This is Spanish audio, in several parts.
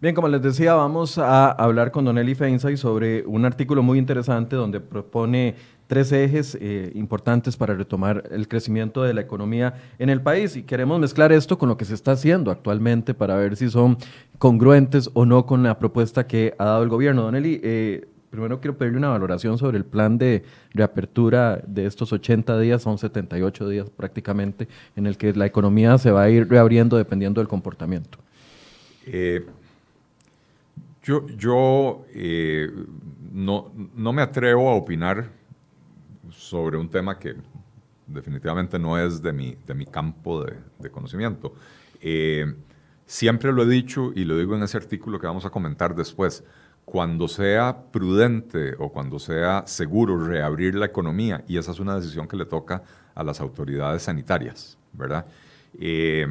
Bien, como les decía, vamos a hablar con Don Eli Feinsay sobre un artículo muy interesante donde propone tres ejes eh, importantes para retomar el crecimiento de la economía en el país y queremos mezclar esto con lo que se está haciendo actualmente para ver si son congruentes o no con la propuesta que ha dado el gobierno. Don Eli, eh, primero quiero pedirle una valoración sobre el plan de reapertura de estos 80 días, son 78 días prácticamente, en el que la economía se va a ir reabriendo dependiendo del comportamiento. Eh, yo, eh, no, me atrevo a opinar sobre un tema que definitivamente no es de mi, de mi campo de, de conocimiento. Eh, siempre lo he dicho y lo digo en ese artículo que vamos a comentar después. Cuando sea prudente o cuando sea seguro reabrir la economía, y esa es una decisión que le toca a las autoridades sanitarias, ¿verdad? Eh,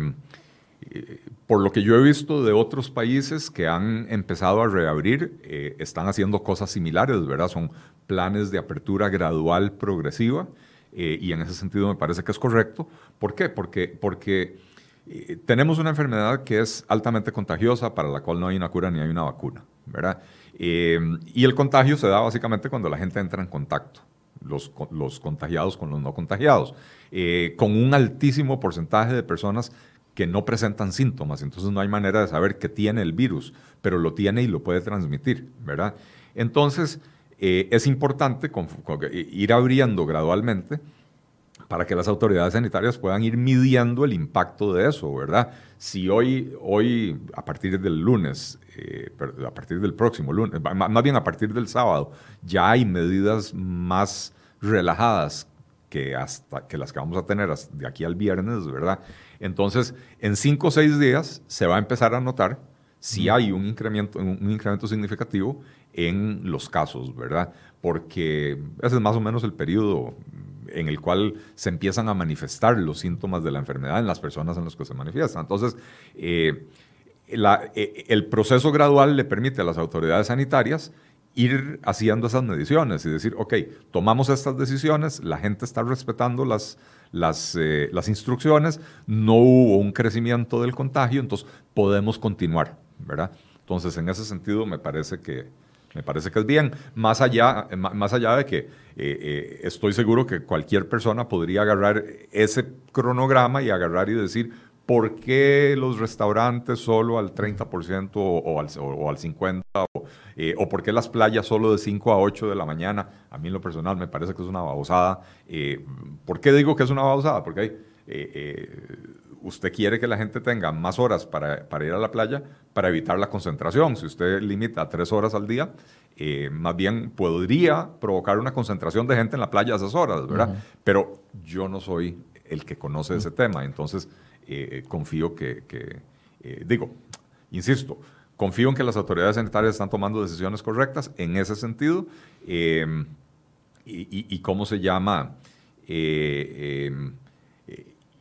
por lo que yo he visto de otros países que han empezado a reabrir, eh, están haciendo cosas similares, ¿verdad? Son planes de apertura gradual, progresiva, eh, y en ese sentido me parece que es correcto. ¿Por qué? Porque, porque eh, tenemos una enfermedad que es altamente contagiosa, para la cual no hay una cura ni hay una vacuna, ¿verdad? y el contagio se da básicamente cuando la gente entra en contacto. Los, los contagiados con los no contagiados, con un altísimo porcentaje de personas que no presentan síntomas, entonces no hay manera de saber que tiene el virus, pero lo tiene y lo puede transmitir, ¿verdad? Entonces, eh, es importante ir abriendo gradualmente para que las autoridades sanitarias puedan ir midiendo el impacto de eso, ¿verdad? Si hoy, hoy a partir del lunes, eh, a partir del próximo lunes, más bien a partir del sábado, ya hay medidas más relajadas que, hasta, que las que vamos a tener de aquí al viernes, ¿verdad? Entonces, en cinco o seis días se va a empezar a notar si hay un incremento, un incremento significativo en los casos, ¿verdad? Porque ese es más o menos el periodo en el cual se empiezan a manifestar los síntomas de la enfermedad en las personas en las que se manifiestan. Entonces, eh, eh, el proceso gradual le permite a las autoridades sanitarias ir haciendo esas mediciones y decir, ok, tomamos estas decisiones, la gente está respetando las, las, eh, las instrucciones, no hubo un crecimiento del contagio, entonces podemos continuar, ¿verdad? Entonces, en ese sentido, me parece que, me parece que es bien, más allá, más allá de que eh, eh, estoy seguro que cualquier persona podría agarrar ese cronograma y agarrar y decir, ¿por qué los restaurantes solo al 30% o, al, o, al 50%? Eh, o, por qué las playas solo de 5 a 8 de la mañana? A mí en lo personal me parece que es una babosada. Eh, ¿Por qué digo que es una babosada? Porque eh, usted quiere que la gente tenga más horas para, ir a la playa para evitar la concentración. Si usted limita a 3 horas al día, más bien podría provocar una concentración de gente en la playa a esas horas, ¿verdad? Pero yo no soy el que conoce ese tema, entonces eh, confío que, eh, digo, insisto, confío en que las autoridades sanitarias están tomando decisiones correctas en ese sentido. Em, y, cómo se llama? Eh, em,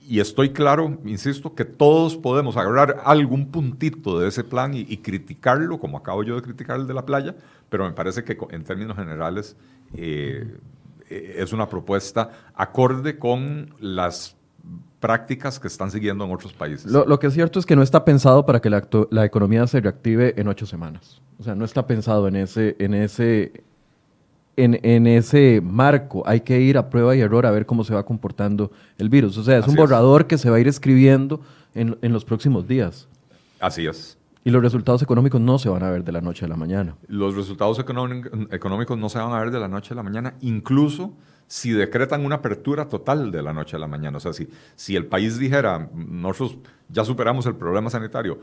y estoy claro, insisto, que todos podemos agarrar algún puntito de ese plan y, criticarlo, como acabo yo de criticar el de la playa, pero me parece que en términos generales es una propuesta acorde con las prácticas que están siguiendo en otros países. Lo, que es cierto es que no está pensado para que la, economía se reactive en ocho semanas. O sea, no está pensado en ese, en ese, en, ese marco. Hay que ir a prueba y error a ver cómo se va comportando el virus. O sea, es un borrador que se va a ir escribiendo en, en los próximos días. Así es. Y los resultados económicos no se van a ver de la noche a la mañana. Los resultados económicos no se van a ver de la noche a la mañana, incluso si decretan una apertura total de la noche a la mañana. O sea, si, si el país dijera, nosotros ya superamos el problema sanitario,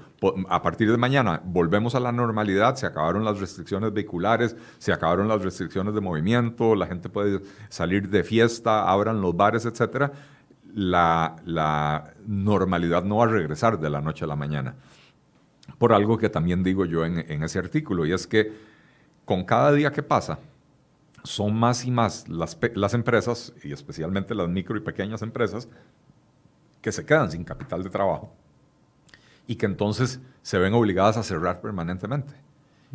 a partir de mañana volvemos a la normalidad, se acabaron las restricciones vehiculares, se acabaron las restricciones de movimiento, la gente puede salir de fiesta, abran los bares, etcétera, la, la normalidad no va a regresar de la noche a la mañana. Por algo que también digo yo en, en ese artículo, y es que con cada día que pasa, son más y más las, las, empresas, y especialmente las micro y pequeñas empresas, que se quedan sin capital de trabajo y que entonces se ven obligadas a cerrar permanentemente.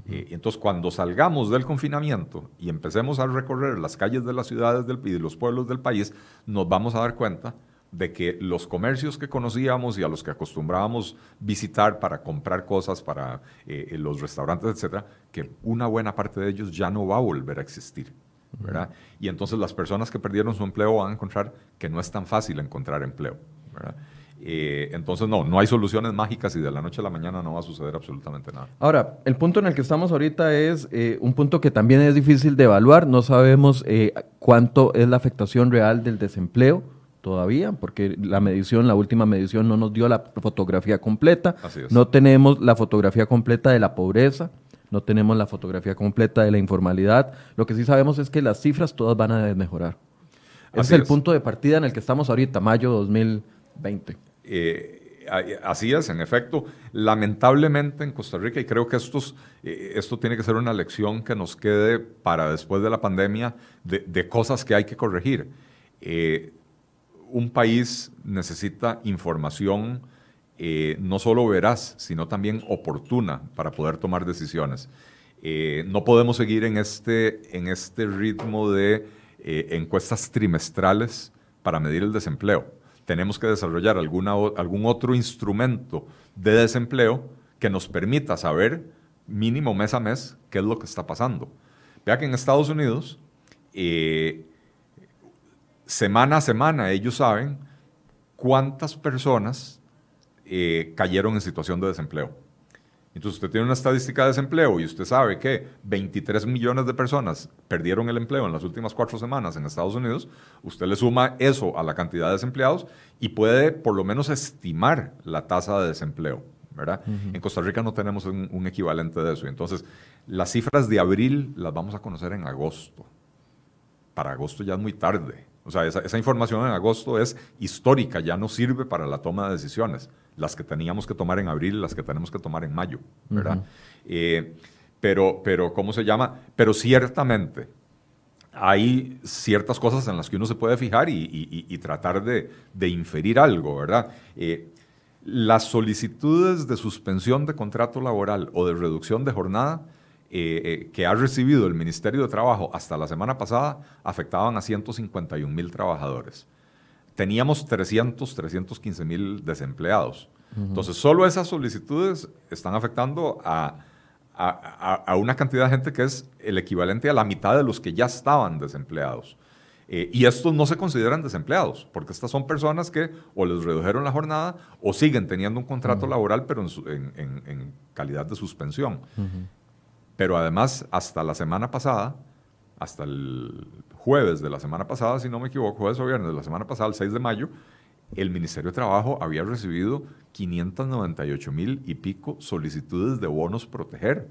y entonces, cuando salgamos del confinamiento y empecemos a recorrer las calles de las ciudades del, y de los pueblos del país, nos vamos a dar cuenta de que los comercios que conocíamos y a los que acostumbrábamos visitar para comprar cosas para eh, los restaurantes, etcétera, que una buena parte de ellos ya no va a volver a existir. ¿verdad? Y entonces las personas que perdieron su empleo van a encontrar que no es tan fácil encontrar empleo. ¿verdad? Eh, entonces, no, no hay soluciones mágicas y de la noche a la mañana no va a suceder absolutamente nada. Ahora, el punto en el que estamos ahorita es eh, un punto que también es difícil de evaluar. No sabemos eh, cuánto es la afectación real del desempleo todavía, porque la medición, la última medición no nos dio la fotografía completa. No tenemos la fotografía completa de la pobreza, no tenemos la fotografía completa de la informalidad. Lo que sí sabemos es que las cifras todas van a mejorar. Ese es el punto de partida en el que estamos ahorita, mayo 2020. Eh, así es, en efecto. Lamentablemente en Costa Rica, y creo que estos, eh, esto tiene que ser una lección que nos quede para después de la pandemia de, cosas que hay que corregir. Eh, un país necesita información no solo veraz, sino también oportuna para poder tomar decisiones. no podemos seguir en este, en este ritmo de encuestas trimestrales para medir el desempleo tenemos que desarrollar alguna, algún otro instrumento de desempleo que nos permita saber mínimo mes a mes qué es lo que está pasando. Vea que en Estados Unidos, eh, semana a semana, ellos saben cuántas personas eh, cayeron en situación de desempleo. Entonces usted tiene una estadística de desempleo y usted sabe que 23 millones de personas perdieron el empleo en las últimas cuatro semanas en Estados Unidos, usted le suma eso a la cantidad de desempleados y puede por lo menos estimar la tasa de desempleo. ¿verdad? En Costa Rica no tenemos un, equivalente de eso. Entonces, las cifras de abril las vamos a conocer en agosto. Para agosto ya es muy tarde. O sea, esa, esa información en agosto es histórica, ya no sirve para la toma de decisiones las que teníamos que tomar en abril, las que tenemos que tomar en mayo, ¿verdad? Eh, pero, pero, ¿cómo se llama? Pero ciertamente hay ciertas cosas en las que uno se puede fijar y, tratar de, inferir algo, ¿verdad? Eh, las solicitudes de suspensión de contrato laboral o de reducción de jornada eh, que ha recibido el Ministerio de Trabajo hasta la semana pasada afectaban a 151 mil trabajadores teníamos 300, 315 mil desempleados. Entonces, solo esas solicitudes están afectando a, una cantidad de gente que es el equivalente a la mitad de los que ya estaban desempleados. Eh, y estos no se consideran desempleados, porque estas son personas que o les redujeron la jornada o siguen teniendo un contrato laboral, pero en, calidad de suspensión. Pero además, hasta la semana pasada, hasta el jueves de la semana pasada, si no me equivoco, jueves o viernes de la semana pasada, el 6 de mayo, el Ministerio de Trabajo había recibido 598 mil y pico solicitudes de bonos proteger.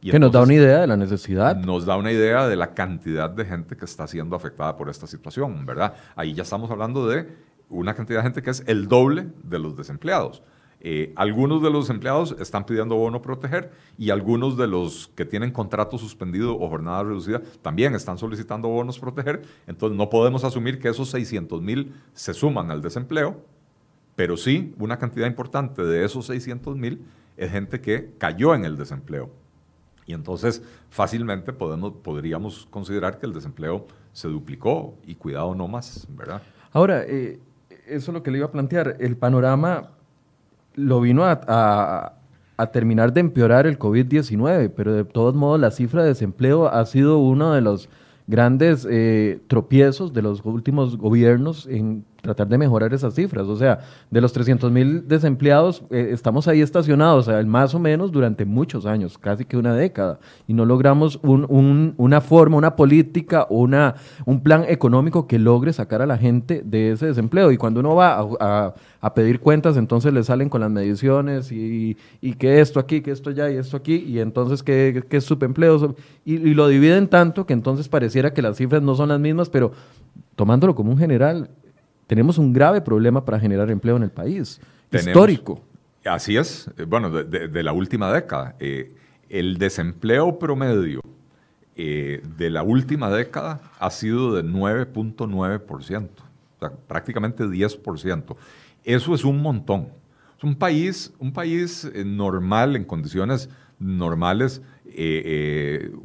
que nos da una idea de la necesidad. Nos da una idea de la cantidad de gente que está siendo afectada por esta situación, ¿verdad? Ahí ya estamos hablando de una cantidad de gente que es el doble de los desempleados. Eh, algunos de los empleados están pidiendo bono proteger y algunos de los que tienen contrato suspendido o jornada reducida también están solicitando bonos proteger. Entonces no podemos asumir que esos 600 mil se suman al desempleo, pero sí una cantidad importante de esos 600 mil es gente que cayó en el desempleo. Y entonces fácilmente podemos, podríamos considerar que el desempleo se duplicó y cuidado no más, ¿verdad? Ahora, eh, eso es lo que le iba a plantear. El panorama lo vino a, terminar de empeorar el COVID-19, pero de todos modos la cifra de desempleo ha sido uno de los grandes eh, tropiezos de los últimos gobiernos en tratar de mejorar esas cifras. O sea, de los 300 mil desempleados, eh, estamos ahí estacionados, más o menos durante muchos años, casi que una década, y no logramos una forma, una política, una, un plan económico que logre sacar a la gente de ese desempleo. Y cuando uno va a, pedir cuentas, entonces le salen con las mediciones y, que esto aquí, que esto allá y esto aquí, y entonces que, es subempleo, y, y lo dividen tanto que entonces pareciera que las cifras no son las mismas, pero tomándolo como un general, tenemos un grave problema para generar empleo en el país, histórico. Así es, eh, bueno, de, la última década. Eh, el desempleo promedio eh, de la última década ha sido de 9.9%, o sea, prácticamente 10%. Eso es un montón. Es un país, un país normal, en condiciones normales,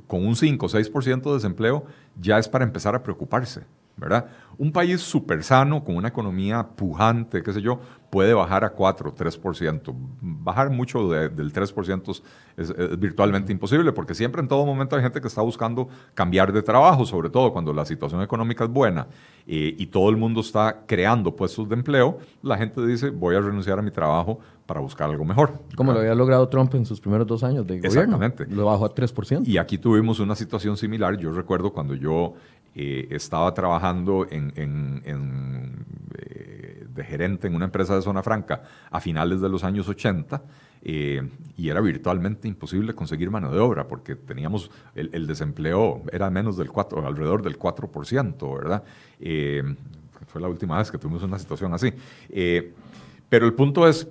con un 5 o 6% de desempleo, ya es para empezar a preocuparse. ¿Verdad? Un país súper sano, con una economía pujante, qué sé yo, puede bajar a 4, 3%. Bajar mucho del 3% es, virtualmente imposible, porque siempre en todo momento hay gente que está buscando cambiar de trabajo, sobre todo cuando la situación económica es buena eh, y todo el mundo está creando puestos de empleo, la gente dice, voy a renunciar a mi trabajo para buscar algo mejor. Como lo había logrado Trump en sus primeros dos años de gobierno. Exactamente. Lo bajó a 3%. Y aquí tuvimos una situación similar. Yo recuerdo cuando yo eh, estaba trabajando en, eh, de gerente en una empresa de zona franca a finales de los años 80 eh, y era virtualmente imposible conseguir mano de obra porque teníamos el, desempleo era menos del 4, alrededor del 4%, ¿verdad? fue la última vez que tuvimos una situación así. pero el punto es,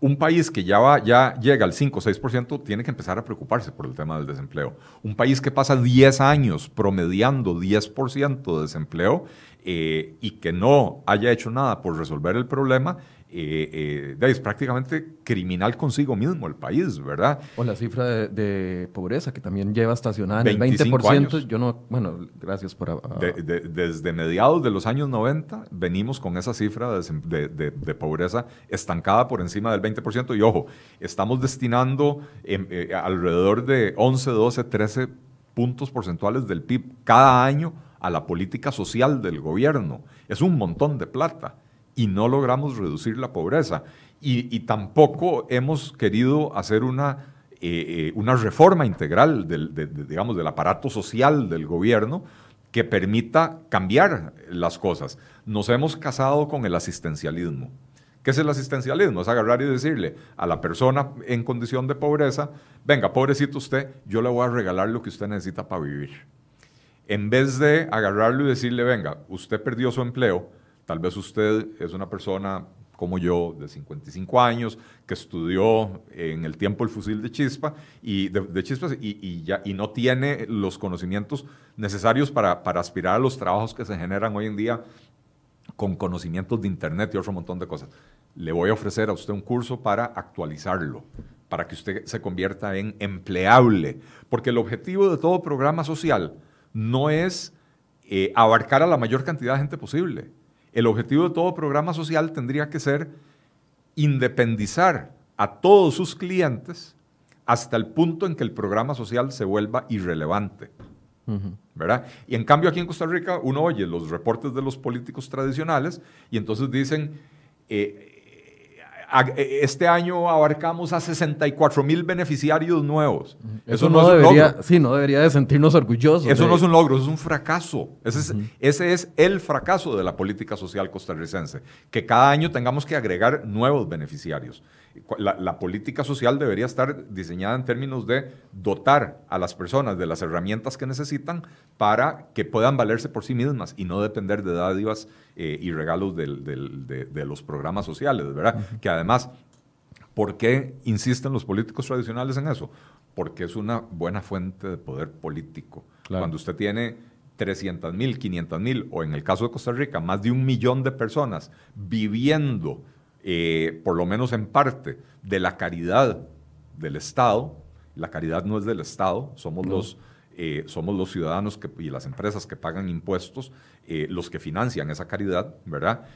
un país que ya, va, ya llega al 5 o 6% tiene que empezar a preocuparse por el tema del desempleo. Un país que pasa 10 años promediando 10% de desempleo eh, y que no haya hecho nada por resolver el problema, eh, eh, es prácticamente criminal consigo mismo el país, ¿verdad? O la cifra de, pobreza que también lleva estacionada en el 20%. Yo no, bueno, gracias por... desde mediados de los años 90 venimos con esa cifra de, pobreza estancada por encima del 20% y ojo, estamos destinando em, eh, alrededor de 11, 12, 13 puntos porcentuales del PIB cada año a la política social del gobierno. Es un montón de plata y no logramos reducir la pobreza. Y, tampoco hemos querido hacer una, eh, eh, una reforma integral del, digamos, del aparato social del gobierno que permita cambiar las cosas. Nos hemos casado con el asistencialismo. ¿Qué es el asistencialismo? Es agarrar y decirle a la persona en condición de pobreza, venga, pobrecito usted, yo le voy a regalar lo que usted necesita para vivir. En vez de agarrarlo y decirle, venga, usted perdió su empleo, Tal vez usted es una persona como yo, de 55 años, que estudió en el tiempo el fusil de chispa y de, chispas y, ya, y no tiene los conocimientos necesarios para, para aspirar a los trabajos que se generan hoy en día con conocimientos de Internet y otro montón de cosas. Le voy a ofrecer a usted un curso para actualizarlo, para que usted se convierta en empleable, porque el objetivo de todo programa social no es eh, abarcar a la mayor cantidad de gente posible el objetivo de todo programa social tendría que ser independizar a todos sus clientes hasta el punto en que el programa social se vuelva irrelevante. ¿verdad? Y en cambio aquí en Costa Rica uno oye los reportes de los políticos tradicionales y entonces dicen, eh, este año abarcamos a 64 mil beneficiarios nuevos. Eso, no, debería, Sí, no debería de sentirnos orgullosos. Eso no es un logro, eso es un fracaso. Ese, es, ese es el fracaso de la política social costarricense, que cada año tengamos que agregar nuevos beneficiarios. La, política social debería estar diseñada en términos de dotar a las personas de las herramientas que necesitan para que puedan valerse por sí mismas y no depender de dádivas eh, y regalos de, los programas sociales, ¿verdad? Que además, ¿por qué insisten los políticos tradicionales en eso? Porque es una buena fuente de poder político. Cuando usted tiene 300 mil, 500 mil, o en el caso de Costa Rica, más de un millón de personas viviendo eh, por lo menos en parte, de la caridad del Estado. La caridad no es del Estado, somos, los, eh, somos los ciudadanos que, y las empresas que pagan impuestos eh, los que financian esa caridad, ¿verdad?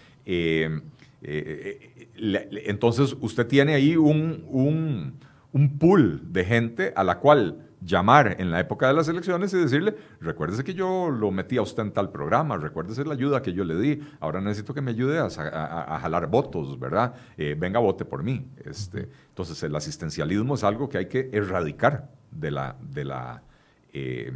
entonces usted tiene ahí un, un, un pool de gente a la cual llamar en la época de las elecciones y decirle, recuérdese que yo lo metí a usted en tal programa, recuérdese la ayuda que yo le di, ahora necesito que me ayude a, jalar votos, ¿verdad? Eh, venga, vote por mí. Este, entonces, el asistencialismo es algo que hay que erradicar de la, de la, eh,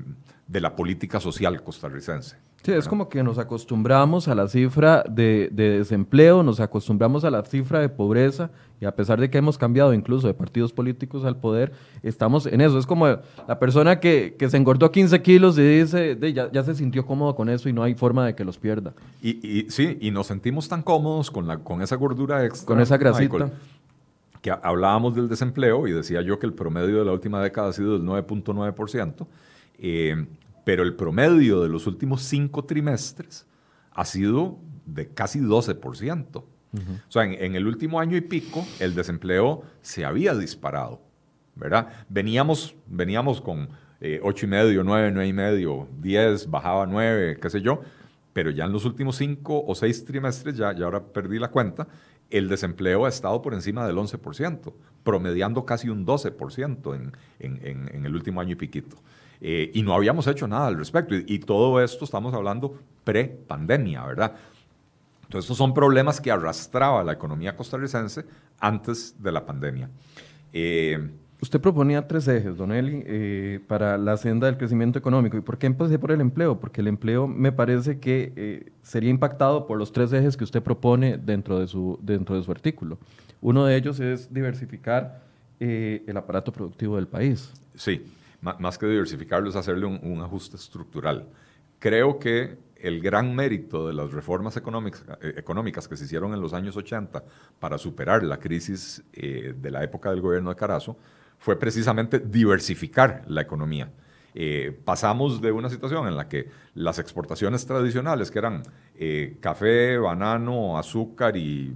de la política social costarricense. Sí, es como que nos acostumbramos a la cifra de, desempleo, nos acostumbramos a la cifra de pobreza y a pesar de que hemos cambiado incluso de partidos políticos al poder, estamos en eso. Es como la persona que, se engordó 15 kilos y dice, de, ya, ya, se sintió cómodo con eso y no hay forma de que los pierda. Y, y sí, y nos sentimos tan cómodos con, la, con esa gordura extra. Con esa grasita. que hablábamos del desempleo y decía yo que el promedio de la última década ha sido del 9.9%. Eh, pero el promedio de los últimos cinco trimestres ha sido de casi 12%. O sea, en, el último año y pico, el desempleo se había disparado, ¿verdad? Veníamos, veníamos con eh, 8 y medio, 9, 9 y medio, 10, bajaba 9, qué sé yo, pero ya en los últimos cinco o seis trimestres, ya, ya ahora perdí la cuenta, el desempleo ha estado por encima del 11%, promediando casi un 12% en, en, en, el último año y piquito. Eh, y no habíamos hecho nada al respecto. Y, y todo esto estamos hablando pre-pandemia, ¿verdad? Entonces, estos son problemas que arrastraba la economía costarricense antes de la pandemia. Eh, Usted proponía tres ejes, Don Eli, eh, para la senda del crecimiento económico. ¿Y por qué empecé por el empleo? Porque el empleo me parece que eh, sería impactado por los tres ejes que usted propone dentro de su, dentro de su artículo. Uno de ellos es diversificar eh, el aparato productivo del país. Sí, más que diversificarlo es hacerle un ajuste estructural. Creo que el gran mérito de las reformas económicas, económicas, que se hicieron en los años 80 para superar la crisis de la época del gobierno de Carazo fue precisamente diversificar la economía. Eh, pasamos de una situación en la que las exportaciones tradicionales, que eran eh, café, banano, azúcar y,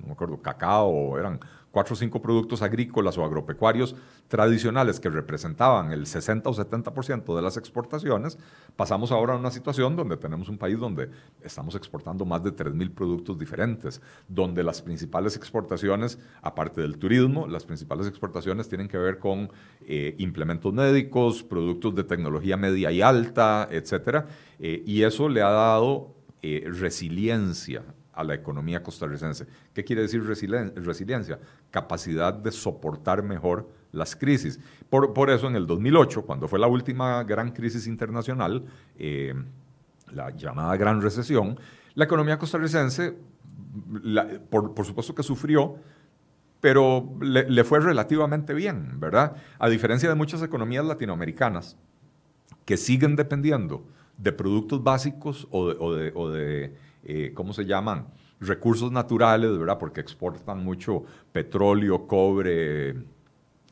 no me acuerdo, cacao, eran cuatro o cinco productos agrícolas o agropecuarios tradicionales que representaban el 60 o 70% de las exportaciones, pasamos ahora a una situación donde tenemos un país donde estamos exportando más de 3.000 productos diferentes, donde las principales exportaciones, aparte del turismo, las principales exportaciones tienen que ver con eh, implementos médicos, productos de tecnología media y alta, etc. Eh, y eso le ha dado eh, resiliencia a la economía costarricense. ¿Qué quiere decir resiliencia? Capacidad de soportar mejor las crisis. Por, eso en el 2008, cuando fue la última gran crisis internacional, eh, la llamada Gran Recesión, la economía costarricense, por, supuesto que sufrió, pero le, fue relativamente bien, ¿verdad? A diferencia de muchas economías latinoamericanas que siguen dependiendo de productos básicos o de eh, ¿cómo se llaman? Recursos naturales, ¿verdad? Porque exportan mucho petróleo, cobre,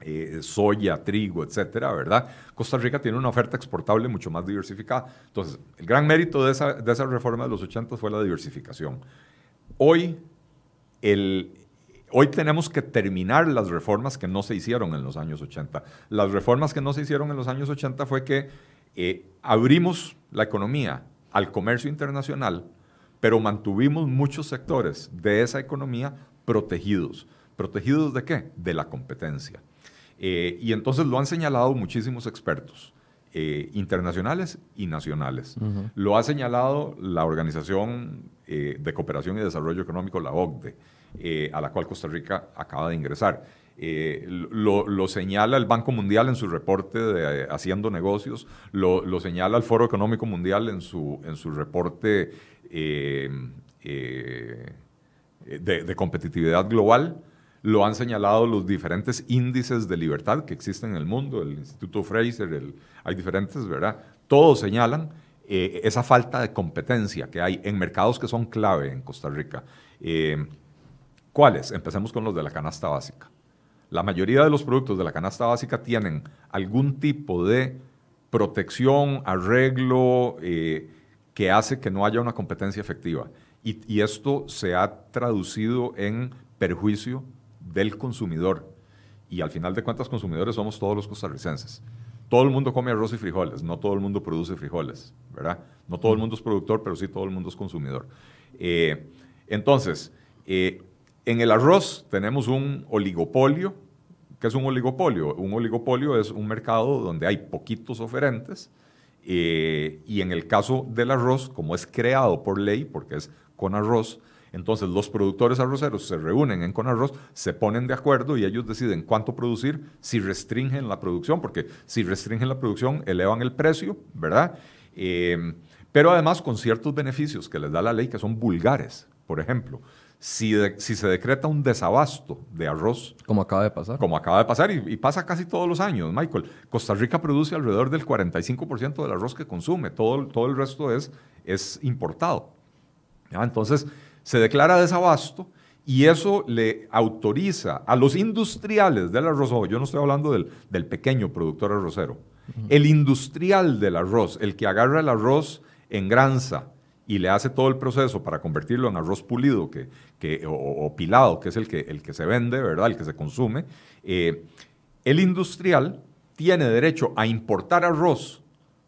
eh, soya, trigo, etcétera, ¿verdad? Costa Rica tiene una oferta exportable mucho más diversificada. Entonces, el gran mérito de esa, de esa reforma de los 80 fue la diversificación. Hoy, el, hoy tenemos que terminar las reformas que no se hicieron en los años 80. Las reformas que no se hicieron en los años 80 fue que eh, abrimos la economía al comercio internacional, pero mantuvimos muchos sectores de esa economía protegidos. ¿Protegidos de qué? De la competencia. Eh, y entonces lo han señalado muchísimos expertos. Eh, internacionales y nacionales. Lo ha señalado la Organización eh, de Cooperación y Desarrollo Económico, la OCDE, a la cual Costa Rica acaba de ingresar. Lo, señala el Banco Mundial en su reporte de Haciendo Negocios, lo, señala el Foro Económico Mundial en su, en su reporte eh, eh, de, competitividad global. Lo han señalado los diferentes índices de libertad que existen en el mundo, el Instituto Fraser, hay diferentes, ¿verdad? Todos señalan eh, esa falta de competencia que hay en mercados que son clave en Costa Rica. ¿Cuáles? Empecemos con los de la canasta básica. La mayoría de los productos de la canasta básica tienen algún tipo de protección, arreglo, que hace que no haya una competencia efectiva. Y, esto se ha traducido en perjuicio del consumidor. Y al final de cuentas, consumidores somos todos los costarricenses. Todo el mundo come arroz y frijoles, no todo el mundo produce frijoles, ¿verdad? No todo el mundo es productor, pero sí todo el mundo es consumidor. Eh, entonces, eh, en el arroz tenemos un oligopolio. ¿Qué es un oligopolio? Un oligopolio es un mercado donde hay poquitos oferentes eh, y en el caso del arroz, como es creado por ley, porque es con arroz, entonces los productores arroceros se reúnen en Conarroz, se ponen de acuerdo y ellos deciden cuánto producir, si restringen la producción, porque si restringen la producción elevan el precio, ¿verdad? Eh, pero además con ciertos beneficios que les da la ley que son vulgares. Por ejemplo, si, se decreta un desabasto de arroz. Como acaba de pasar. Como acaba de pasar y, pasa casi todos los años, Michael. Costa Rica produce alrededor del 45% del arroz que consume, todo, todo el resto es, es importado. Entonces, se declara desabasto y eso le autoriza a los industriales del arroz, yo no estoy hablando del, del pequeño productor arrocero, el industrial del arroz, el que agarra el arroz en granza, y le hace todo el proceso para convertirlo en arroz pulido que, que, o, pilado, que es el que, el que se vende, ¿verdad? el que se consume, eh, el industrial tiene derecho a importar arroz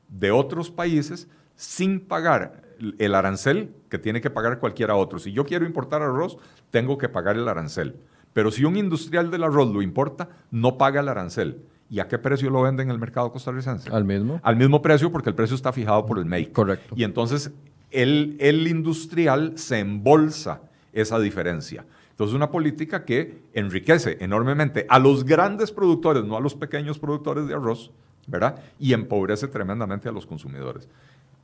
de otros países sin pagar el arancel que tiene que pagar cualquiera otro. Si yo quiero importar arroz, tengo que pagar el arancel. Pero si un industrial del arroz lo importa, no paga el arancel. ¿Y a qué precio lo vende en el mercado costarricense? Al mismo. Al mismo precio porque el precio está fijado por el MEI. Correcto. Y entonces el, el industrial se embolsa esa diferencia. Entonces, una política que enriquece enormemente a los grandes productores, no a los pequeños productores de arroz, ¿verdad? Y empobrece tremendamente a los consumidores.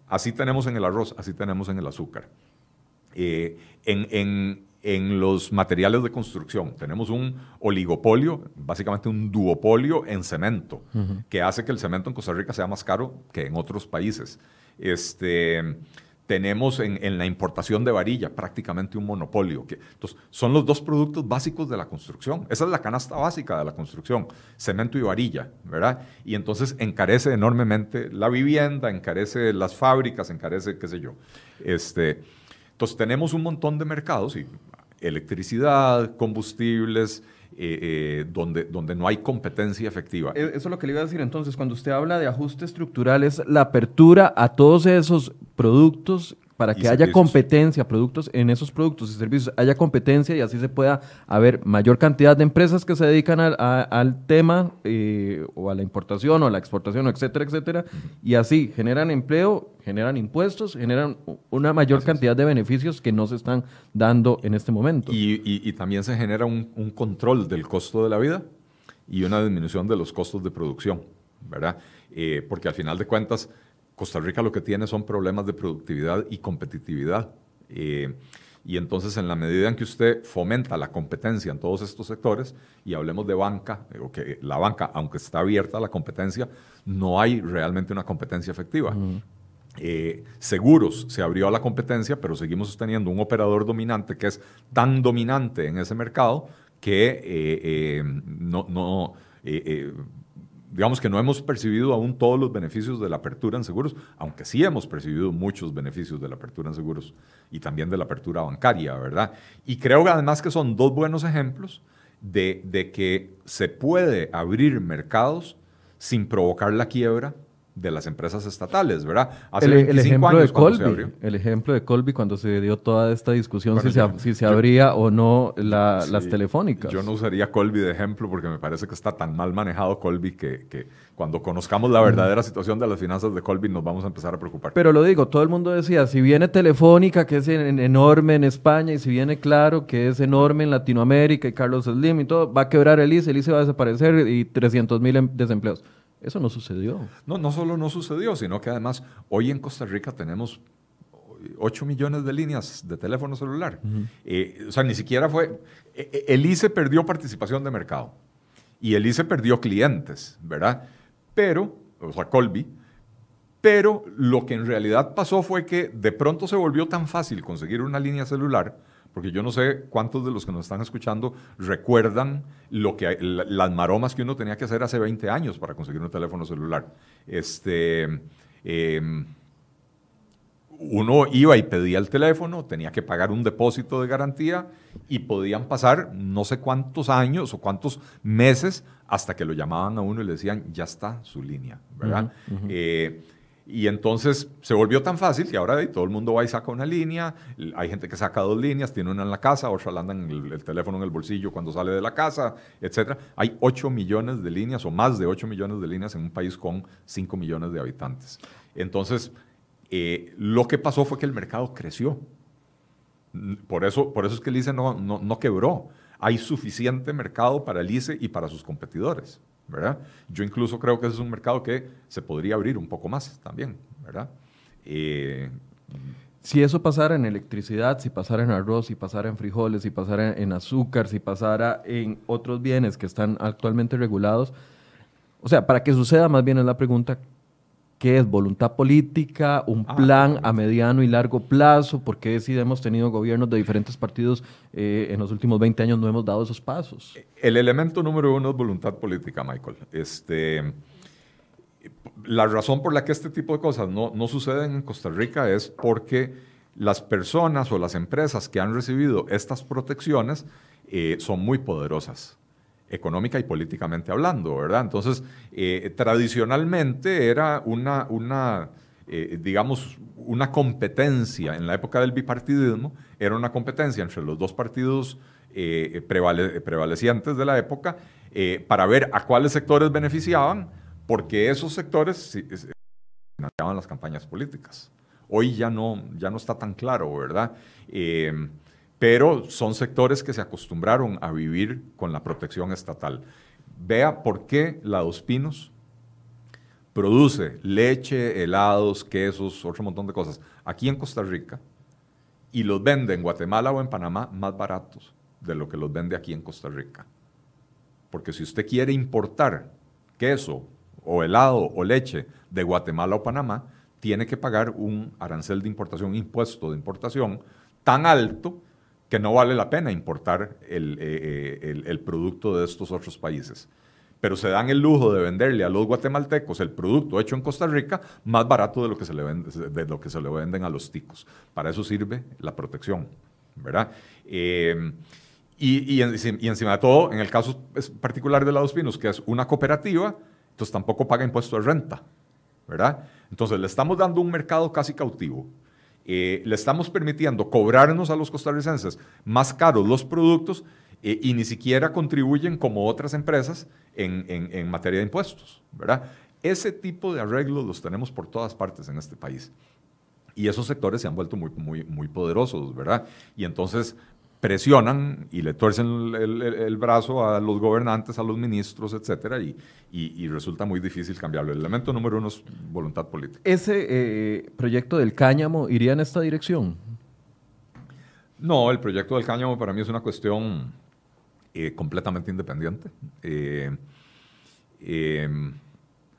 Así tenemos en el arroz, así tenemos en el azúcar. Eh, en, los materiales de construcción tenemos un oligopolio, básicamente un duopolio en cemento, que hace que el cemento en Costa Rica sea más caro que en otros países. Este, tenemos en, la importación de varilla prácticamente un monopolio. Que, entonces, son los dos productos básicos de la construcción. Esa es la canasta básica de la construcción, cemento y varilla, ¿verdad? Y entonces encarece enormemente la vivienda, encarece las fábricas, encarece, qué sé yo. Este, entonces, tenemos un montón de mercados, y electricidad, combustibles, eh, eh, donde, donde no hay competencia efectiva. E, eso es lo que le iba a decir entonces, cuando usted habla de ajuste estructural, es la apertura a todos esos productos para que haya competencia, productos en esos productos y servicios, haya competencia y así se pueda haber mayor cantidad de empresas que se dedican al tema eh, o a la importación o a la exportación, etcétera, etcétera, y así generan empleo, generan impuestos, generan una mayor cantidad de beneficios que no se están dando en este momento. Y, también se genera un, un, control del costo de la vida y una disminución de los costos de producción, ¿verdad? Eh, porque al final de cuentas Costa Rica lo que tiene son problemas de productividad y competitividad. Eh, y entonces, en la medida en que usted fomenta la competencia en todos estos sectores, y hablemos de banca, o que la banca, aunque está abierta a la competencia, no hay realmente una competencia efectiva. Eh, seguros se abrió a la competencia, pero seguimos teniendo un operador dominante que es tan dominante en ese mercado que eh, no, no digamos que no hemos percibido aún todos los beneficios de la apertura en seguros, aunque sí hemos percibido muchos beneficios de la apertura en seguros y también de la apertura bancaria, ¿verdad? Y creo que además que son dos buenos ejemplos de, de que se puede abrir mercados sin provocar la quiebra de las empresas estatales, ¿verdad? Hace el, ejemplo de Colby, el ejemplo de Colby cuando se dio toda esta discusión si, se, si se abría o no las telefónicas. Yo no usaría Colby de ejemplo porque me parece que está tan mal manejado Colby que, que cuando conozcamos la verdadera situación de las finanzas de Colby nos vamos a empezar a preocupar. Pero lo digo, todo el mundo decía, si viene Telefónica, que es enorme en España, y si viene Claro, que es enorme en Latinoamérica, y Carlos Slim y todo, va a quebrar el ICE, el ICE va a desaparecer y 300 mil em, desempleos. Eso no sucedió. No, no solo no sucedió, sino que además hoy en Costa Rica tenemos 8 millones de líneas de teléfono celular. Eh, o sea, ni siquiera fue... E, e, el ICE perdió participación de mercado y el ICE perdió clientes, ¿verdad? Pero, o sea, Colby, pero lo que en realidad pasó fue que de pronto se volvió tan fácil conseguir una línea celular porque yo no sé cuántos de los que nos están escuchando recuerdan lo que, las maromas que uno tenía que hacer hace 20 años para conseguir un teléfono celular. Este, em, uno iba y pedía el teléfono, tenía que pagar un depósito de garantía y podían pasar no sé cuántos años o cuántos meses hasta que lo llamaban a uno y le decían, ya está su línea, ¿verdad? Y entonces se volvió tan fácil que ahora todo el mundo va y saca una línea, hay gente que saca dos líneas, tiene una en la casa, otra la anda en el, teléfono en el bolsillo cuando sale de la casa, etc. Hay 8 millones de líneas o más de 8 millones de líneas en un país con 5 millones de habitantes. Entonces, eh, lo que pasó fue que el mercado creció. Por eso, por eso es que el ICE no, no, no quebró. Hay suficiente mercado para el ICE y para sus competidores. ¿Verdad? Yo incluso creo que ese es un mercado que se podría abrir un poco más también, ¿verdad? Eh, si eso pasara en electricidad, si pasara en arroz, si pasara en frijoles, si pasara en azúcar, si pasara en otros bienes que están actualmente regulados, o sea, para que suceda más bien es la pregunta, ¿Qué es voluntad política, un ah, plan a mediano y largo plazo? ¿Por qué si hemos tenido gobiernos de diferentes partidos eh, en los últimos 20 años no hemos dado esos pasos? El elemento número uno es voluntad política, Michael. Este, la razón por la que este tipo de cosas no, no suceden en Costa Rica es porque las personas o las empresas que han recibido estas protecciones eh, son muy poderosas económica y políticamente hablando, ¿verdad? Entonces, eh, tradicionalmente era una, eh, digamos, una competencia en la época del bipartidismo, era una competencia entre los dos partidos eh, prevalecientes de la época para ver a cuáles sectores beneficiaban, porque esos sectores financiaban las campañas políticas. Hoy ya no, ya no está tan claro, ¿verdad? Pero son sectores que se acostumbraron a vivir con la protección estatal. Vea por qué la Dos Pinos produce leche, helados, quesos, otro montón de cosas aquí en Costa Rica y los vende en Guatemala o en Panamá más baratos de lo que los vende aquí en Costa Rica. Porque si usted quiere importar queso o helado o leche de Guatemala o Panamá, tiene que pagar un arancel de importación, impuesto de importación tan alto que no vale la pena importar eh, eh, el, producto de estos otros países. Pero se dan el lujo de venderle a los guatemaltecos el producto hecho en Costa Rica más barato de lo que se le, de lo que se le venden a los ticos. Para eso sirve la protección, ¿verdad? Eh, y, encima de todo, en el caso particular de la Dos Pinos, que es una cooperativa, entonces tampoco paga impuesto de renta, ¿verdad? Entonces le estamos dando un mercado casi cautivo eh, le estamos permitiendo cobrarnos a los costarricenses más caros los productos eh, y ni siquiera contribuyen como otras empresas en, materia de impuestos, ¿verdad? Ese tipo de arreglos los tenemos por todas partes en este país. Y esos sectores se han vuelto muy, muy, muy poderosos, ¿verdad? Y entonces presionan y le tuercen el, brazo a los gobernantes, a los ministros, etcétera, y, y, resulta muy difícil cambiarlo. El elemento número uno es voluntad política. ¿Ese eh, proyecto del cáñamo iría en esta dirección? No, el proyecto del cáñamo para mí es una cuestión eh, completamente independiente. Eh,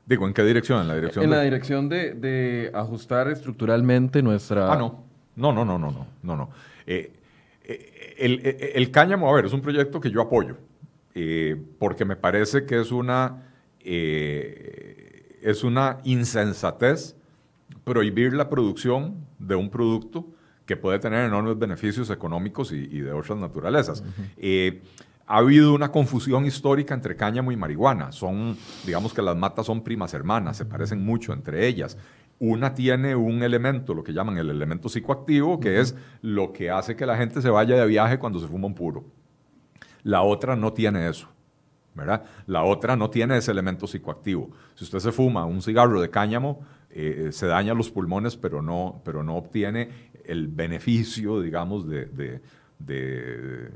digo, ¿en qué dirección? En la dirección, en la dirección de, de, ajustar estructuralmente nuestra... Ah, no. No, no, no, no, no, no. no el, cáñamo, a ver, es un proyecto que yo apoyo, eh, porque me parece que es una, eh, es una insensatez prohibir la producción de un producto que puede tener enormes beneficios económicos y, de otras naturalezas. Eh, ha habido una confusión histórica entre cáñamo y marihuana. Son, digamos que las matas son primas hermanas, se parecen mucho entre ellas. Una tiene un elemento, lo que llaman el elemento psicoactivo, que es lo que hace que la gente se vaya de viaje cuando se fuma un puro. La otra no tiene eso. ¿verdad? La otra no tiene ese elemento psicoactivo. Si usted se fuma un cigarro de cáñamo, eh, se daña los pulmones, pero no, pero no obtiene el beneficio, digamos, de, de, de,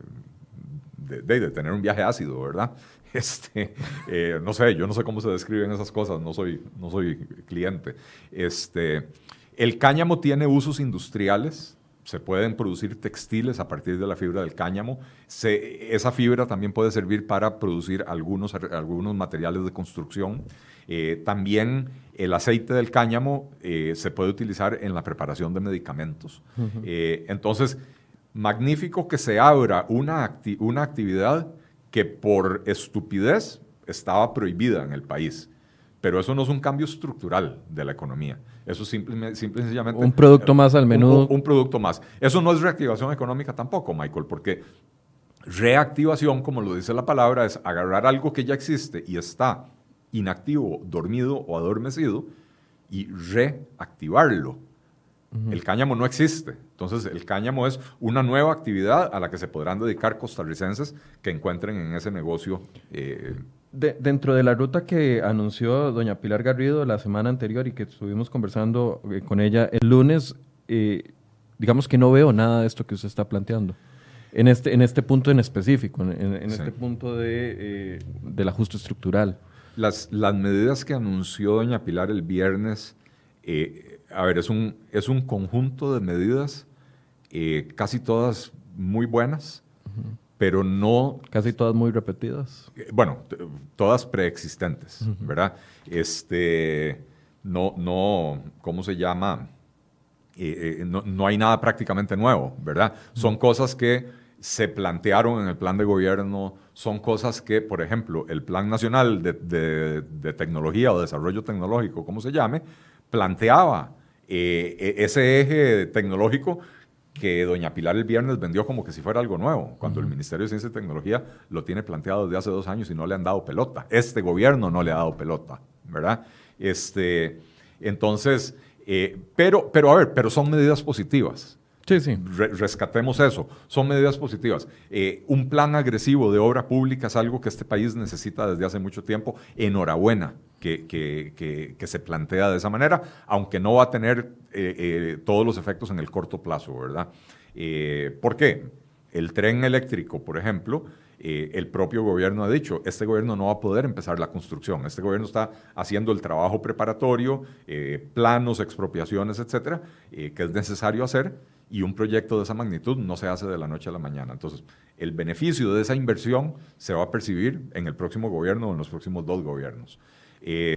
tener un viaje ácido, ¿verdad? Este, eh, no sé, yo no sé cómo se describen esas cosas, no soy, no soy cliente. Este, el cáñamo tiene usos industriales, se pueden producir textiles a partir de la fibra del cáñamo. esa fibra también puede servir para producir algunos, algunos materiales de construcción. Eh, también el aceite del cáñamo eh, se puede utilizar en la preparación de medicamentos. entonces, magnífico que se abra una, una actividad que por estupidez estaba prohibida en el país. Pero eso no es un cambio estructural de la economía. Eso es simple, simple sencillamente... Un producto más al menudo. Un, producto más. Eso no es reactivación económica tampoco, Michael, porque reactivación, como lo dice la palabra, es agarrar algo que ya existe y está inactivo, dormido o adormecido y reactivarlo. El cáñamo no existe. Entonces, el cáñamo es una nueva actividad a la que se podrán dedicar costarricenses que encuentren en ese negocio. Eh, dentro de la ruta que anunció doña Pilar Garrido la semana anterior y que estuvimos conversando eh, con ella el lunes, eh, digamos que no veo nada de esto que usted está planteando. En este, en este punto en específico, en, este punto de, del ajuste estructural. Las, las medidas que anunció doña Pilar el viernes a ver, es un, es un conjunto de medidas, eh, casi todas muy buenas, pero no... Casi todas muy repetidas. Eh, bueno, todas preexistentes, ¿verdad? Este, no, no, ¿cómo se llama? Eh, no, no, hay nada prácticamente nuevo, ¿verdad? Son cosas que se plantearon en el plan de gobierno, son cosas que, por ejemplo, el Plan Nacional de, de, de Tecnología o Desarrollo Tecnológico, como se llame, planteaba eh, e, ese eje tecnológico que doña Pilar el viernes vendió como que si fuera algo nuevo, cuando el Ministerio de Ciencia y Tecnología lo tiene planteado desde hace dos años y no le han dado pelota. Este gobierno no le ha dado pelota, ¿verdad? Este, entonces, Eh, pero, pero, a ver, pero son medidas positivas. Sí, sí. rescatemos eso. Son medidas positivas. Eh, un plan agresivo de obra pública es algo que este país necesita desde hace mucho tiempo. Enhorabuena que, que, que, se plantea de esa manera, aunque no va a tener eh, eh, todos los efectos en el corto plazo, ¿verdad? ¿Por qué? El tren eléctrico, por ejemplo, el propio gobierno ha dicho, este gobierno no va a poder empezar la construcción, este gobierno está haciendo el trabajo preparatorio, planos, expropiaciones, etcétera, que es necesario hacer y un proyecto de esa magnitud no se hace de la noche a la mañana. Entonces, el beneficio de esa inversión se va a percibir en el próximo gobierno o en los próximos dos gobiernos. Eh,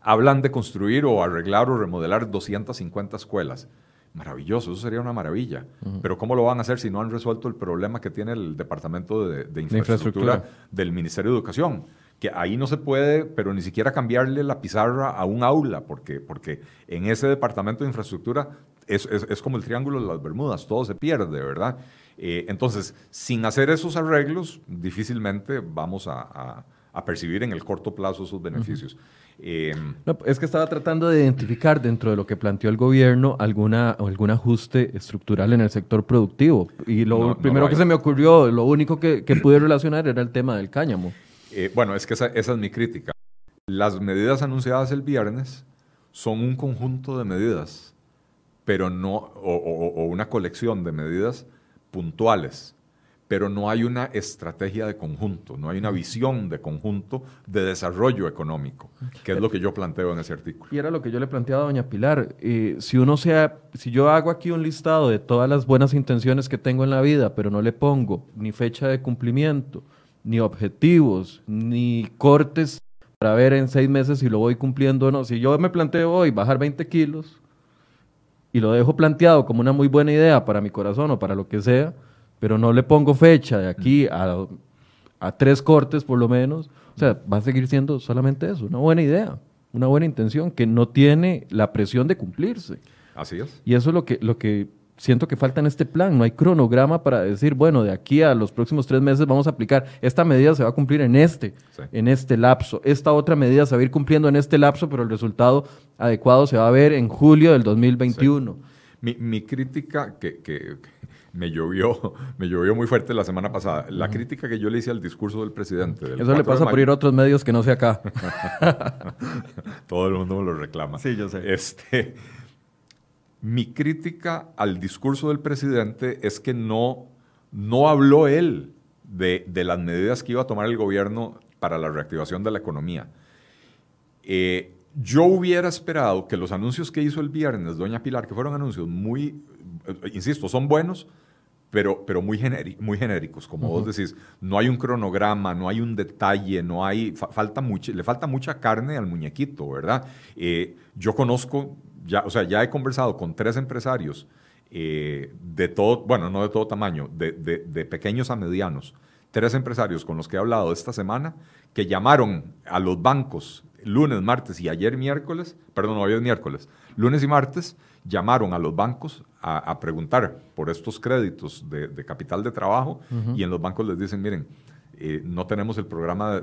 hablan de construir o arreglar o remodelar 250 escuelas. Maravilloso, eso sería una maravilla. Pero ¿cómo lo van a hacer si no han resuelto el problema que tiene el Departamento de, infraestructura, del Ministerio de Educación? Que ahí no se puede, pero ni siquiera cambiarle la pizarra a un aula, porque, porque en ese Departamento de Infraestructura es, como el Triángulo de las Bermudas, todo se pierde, ¿verdad? Eh, entonces, sin hacer esos arreglos, difícilmente vamos a, percibir en el corto plazo esos beneficios. Eh, es que estaba tratando de identificar dentro de lo que planteó el gobierno alguna, algún ajuste estructural en el sector productivo. Y lo primero que se me ocurrió, lo único que, pude relacionar era el tema del cáñamo. Eh, bueno, es que esa, esa es mi crítica. Las medidas anunciadas el viernes son un conjunto de medidas pero no, o, una colección de medidas puntuales, pero no hay una estrategia de conjunto, no hay una visión de conjunto de desarrollo económico, que es lo que yo planteo en ese artículo. Y era lo que yo le planteaba a doña Pilar. Eh, si uno sea, si yo hago aquí un listado de todas las buenas intenciones que tengo en la vida, pero no le pongo ni fecha de cumplimiento, ni objetivos, ni cortes para ver en seis meses si lo voy cumpliendo o no. Si yo me planteo hoy bajar 20 kilos, y lo dejo planteado como una muy buena idea para mi corazón o para lo que sea, pero no le pongo fecha de aquí a, a tres cortes por lo menos, o sea, va a seguir siendo solamente eso, una buena idea, una buena intención que no tiene la presión de cumplirse. Así es. Y eso es lo que, lo que siento que falta en este plan. No hay cronograma para decir, bueno, de aquí a los próximos tres meses vamos a aplicar, esta medida se va a cumplir en este, en este lapso, esta otra medida se va a ir cumpliendo en este lapso, pero el resultado adecuado se va a ver en julio del 2021. Mi, crítica, que, me llovió, me llovió muy fuerte la semana pasada. La crítica que yo le hice al discurso del presidente. Eso le pasa por ir a otros medios que no sea acá. Todo el mundo me lo reclama. Sí, yo sé. Este, mi crítica al discurso del presidente es que no, no habló él de, las medidas que iba a tomar el gobierno para la reactivación de la economía. Eh, yo hubiera esperado que los anuncios que hizo el viernes doña Pilar, que fueron anuncios muy, eh, insisto, son buenos, pero, pero muy, muy genéricos, como vos decís, no hay un cronograma, no hay un detalle, no hay, falta le falta mucha carne al muñequito, ¿verdad? Eh, yo conozco ya, o sea, ya he conversado con tres empresarios eh, de todo, bueno, no de todo tamaño, de, de, pequeños a medianos, tres empresarios con los que he hablado esta semana, que llamaron a los bancos lunes, martes y ayer miércoles, perdón, no, ayer miércoles, lunes y martes, llamaron a los bancos a, preguntar por estos créditos de, capital de trabajo y en los bancos les dicen, miren, eh, no tenemos el programa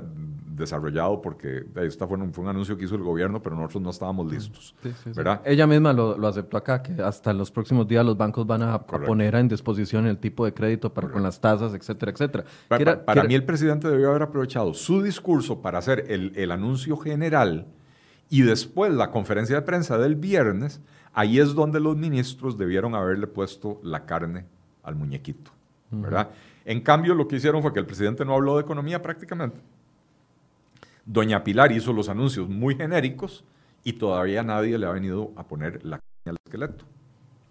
desarrollado porque esta fue un, fue un, anuncio que hizo el gobierno, pero nosotros no estábamos listos. ¿verdad? Ella misma lo, aceptó acá, que hasta los próximos días los bancos van a, poner en disposición el tipo de crédito para con las tasas, etcétera, etcétera. Para, mí el presidente debió haber aprovechado su discurso para hacer el, el anuncio general y después la conferencia de prensa del viernes, ahí es donde los ministros debieron haberle puesto la carne al muñequito, ¿verdad? En cambio, lo que hicieron fue que el presidente no habló de economía prácticamente. Doña Pilar hizo los anuncios muy genéricos y todavía nadie le ha venido a poner la al esqueleto.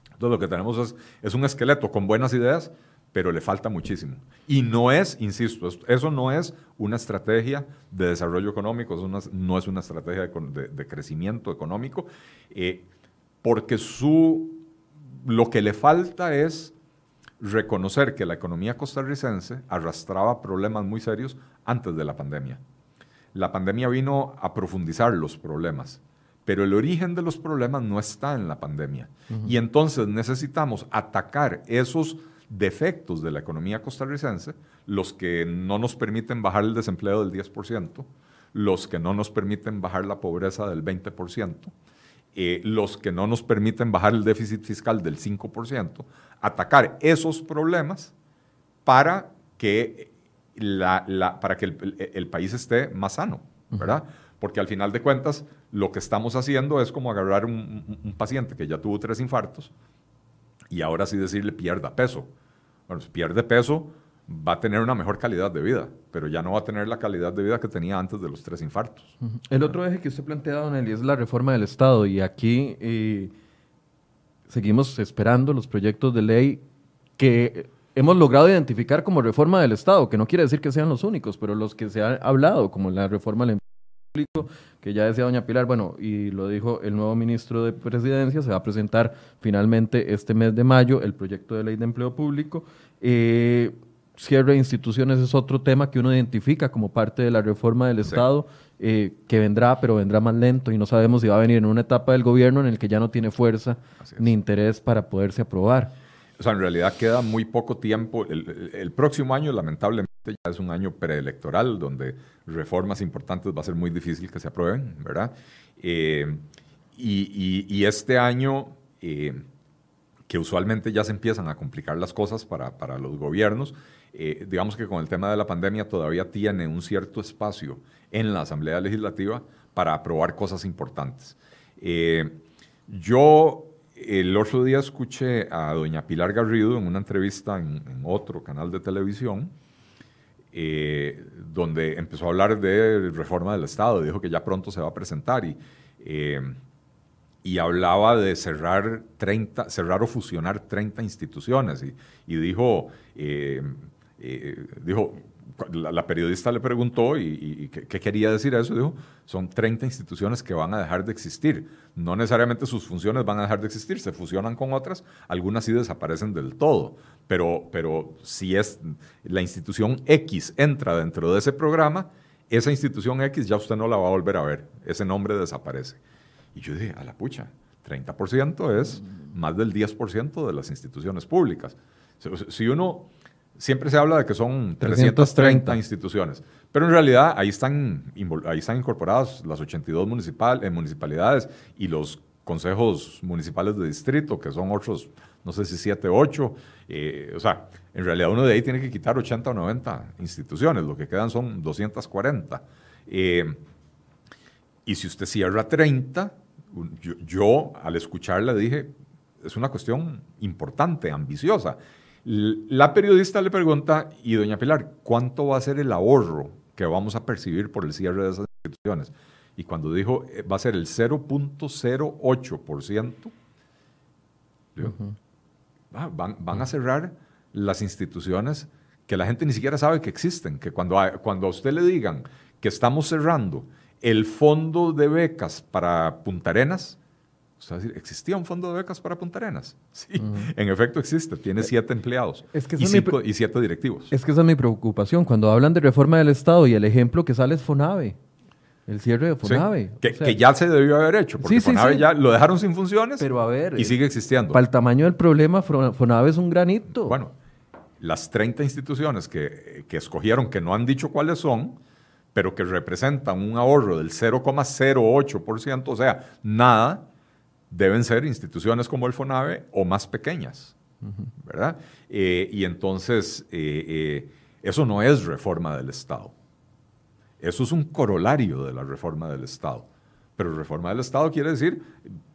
Entonces lo que tenemos es, un esqueleto con buenas ideas, pero le falta muchísimo. Y no es, insisto, eso no es una estrategia de desarrollo económico, no es una estrategia de, crecimiento económico, eh, porque su, lo que le falta es reconocer que la economía costarricense arrastraba problemas muy serios antes de la pandemia. La pandemia vino a profundizar los problemas, pero el origen de los problemas no está en la pandemia. Y entonces necesitamos atacar esos defectos de la economía costarricense, los que no nos permiten bajar el desempleo del 10%, los que no nos permiten bajar la pobreza del 20%, eh, los que no nos permiten bajar el déficit fiscal del 5%, atacar esos problemas para que, la, para que el, país esté más sano, ¿verdad? Porque al final de cuentas, lo que estamos haciendo es como agarrar un, un paciente que ya tuvo tres infartos y ahora sí decirle pierda peso. Bueno, si pierde peso, va a tener una mejor calidad de vida, pero ya no va a tener la calidad de vida que tenía antes de los tres infartos. El otro eje que usted plantea, Don Eli, es la reforma del Estado y aquí eh, seguimos esperando los proyectos de ley que hemos logrado identificar como reforma del Estado, que no quiere decir que sean los únicos, pero los que se han hablado, como la reforma del que ya decía doña Pilar, bueno, y lo dijo el nuevo ministro de Presidencia, se va a presentar finalmente este mes de mayo el proyecto de ley de empleo público. Eh, cierre de instituciones es otro tema que uno identifica como parte de la reforma del Estado, eh, que vendrá, pero vendrá más lento y no sabemos si va a venir en una etapa del gobierno en el que ya no tiene fuerza ni interés para poderse aprobar. O sea, en realidad queda muy poco tiempo. El, próximo año, lamentablemente, ya es un año preelectoral donde reformas importantes va a ser muy difícil que se aprueben, ¿verdad? Eh, y, este año... Eh, que usualmente ya se empiezan a complicar las cosas para, para los gobiernos, eh, digamos que con el tema de la pandemia todavía tiene un cierto espacio en la Asamblea Legislativa para aprobar cosas importantes. Yo el otro día escuché a doña Pilar Garrido en una entrevista en, otro canal de televisión, eh, donde empezó a hablar de reforma del Estado, dijo que ya pronto se va a presentar y, y hablaba de cerrar, 30, cerrar o fusionar 30 instituciones y, y dijo eh, dijo, la, periodista le preguntó y, ¿qué, quería decir eso, dijo, son 30 instituciones que van a dejar de existir. No necesariamente sus funciones van a dejar de existir, se fusionan con otras, algunas sí desaparecen del todo, pero, pero si es la institución X entra dentro de ese programa, esa institución X ya usted no la va a volver a ver, ese nombre desaparece. Y yo dije, a la pucha, 30% es más del 10% de las instituciones públicas. Si uno siempre se habla de que son 330, instituciones, pero en realidad ahí están, ahí están incorporadas las 82 municipal, eh, municipalidades y los consejos municipales de distrito, que son otros, no sé si 7, 8. Eh, o sea, en realidad uno de ahí tiene que quitar 80 o 90 instituciones, lo que quedan son 240. Eh, y si usted cierra 30, yo, al escucharla dije, es una cuestión importante, ambiciosa. La periodista le pregunta, y doña Pilar, ¿cuánto va a ser el ahorro que vamos a percibir por el cierre de esas instituciones? Y cuando dijo, eh, va a ser el 0.08%, ah, van, van, a cerrar las instituciones que la gente ni siquiera sabe que existen, que cuando cuando a usted le digan que estamos cerrando el fondo de becas para Punta Arenas, decir, ¿existía un fondo de becas para Punta Arenas? Sí, en efecto existe, tiene siete empleados y, siete directivos. Es que esa es mi preocupación. Cuando hablan de reforma del Estado y el ejemplo que sale es FONAVE, el cierre de FONAVE. que, ya se debió haber hecho, porque FONAVE ya lo dejaron sin funciones Pero a ver, y sigue existiendo. Para el tamaño del problema, FONAVE es un granito. Bueno, las 30 instituciones que, que escogieron, que no han dicho cuáles son, pero que representan un ahorro del 0,08%, o sea, nada, deben ser instituciones como el FONAVE o más pequeñas, ¿verdad? Eh, y entonces, eh, eh, eso no es reforma del Estado. Eso es un corolario de la reforma del Estado. Pero reforma del Estado quiere decir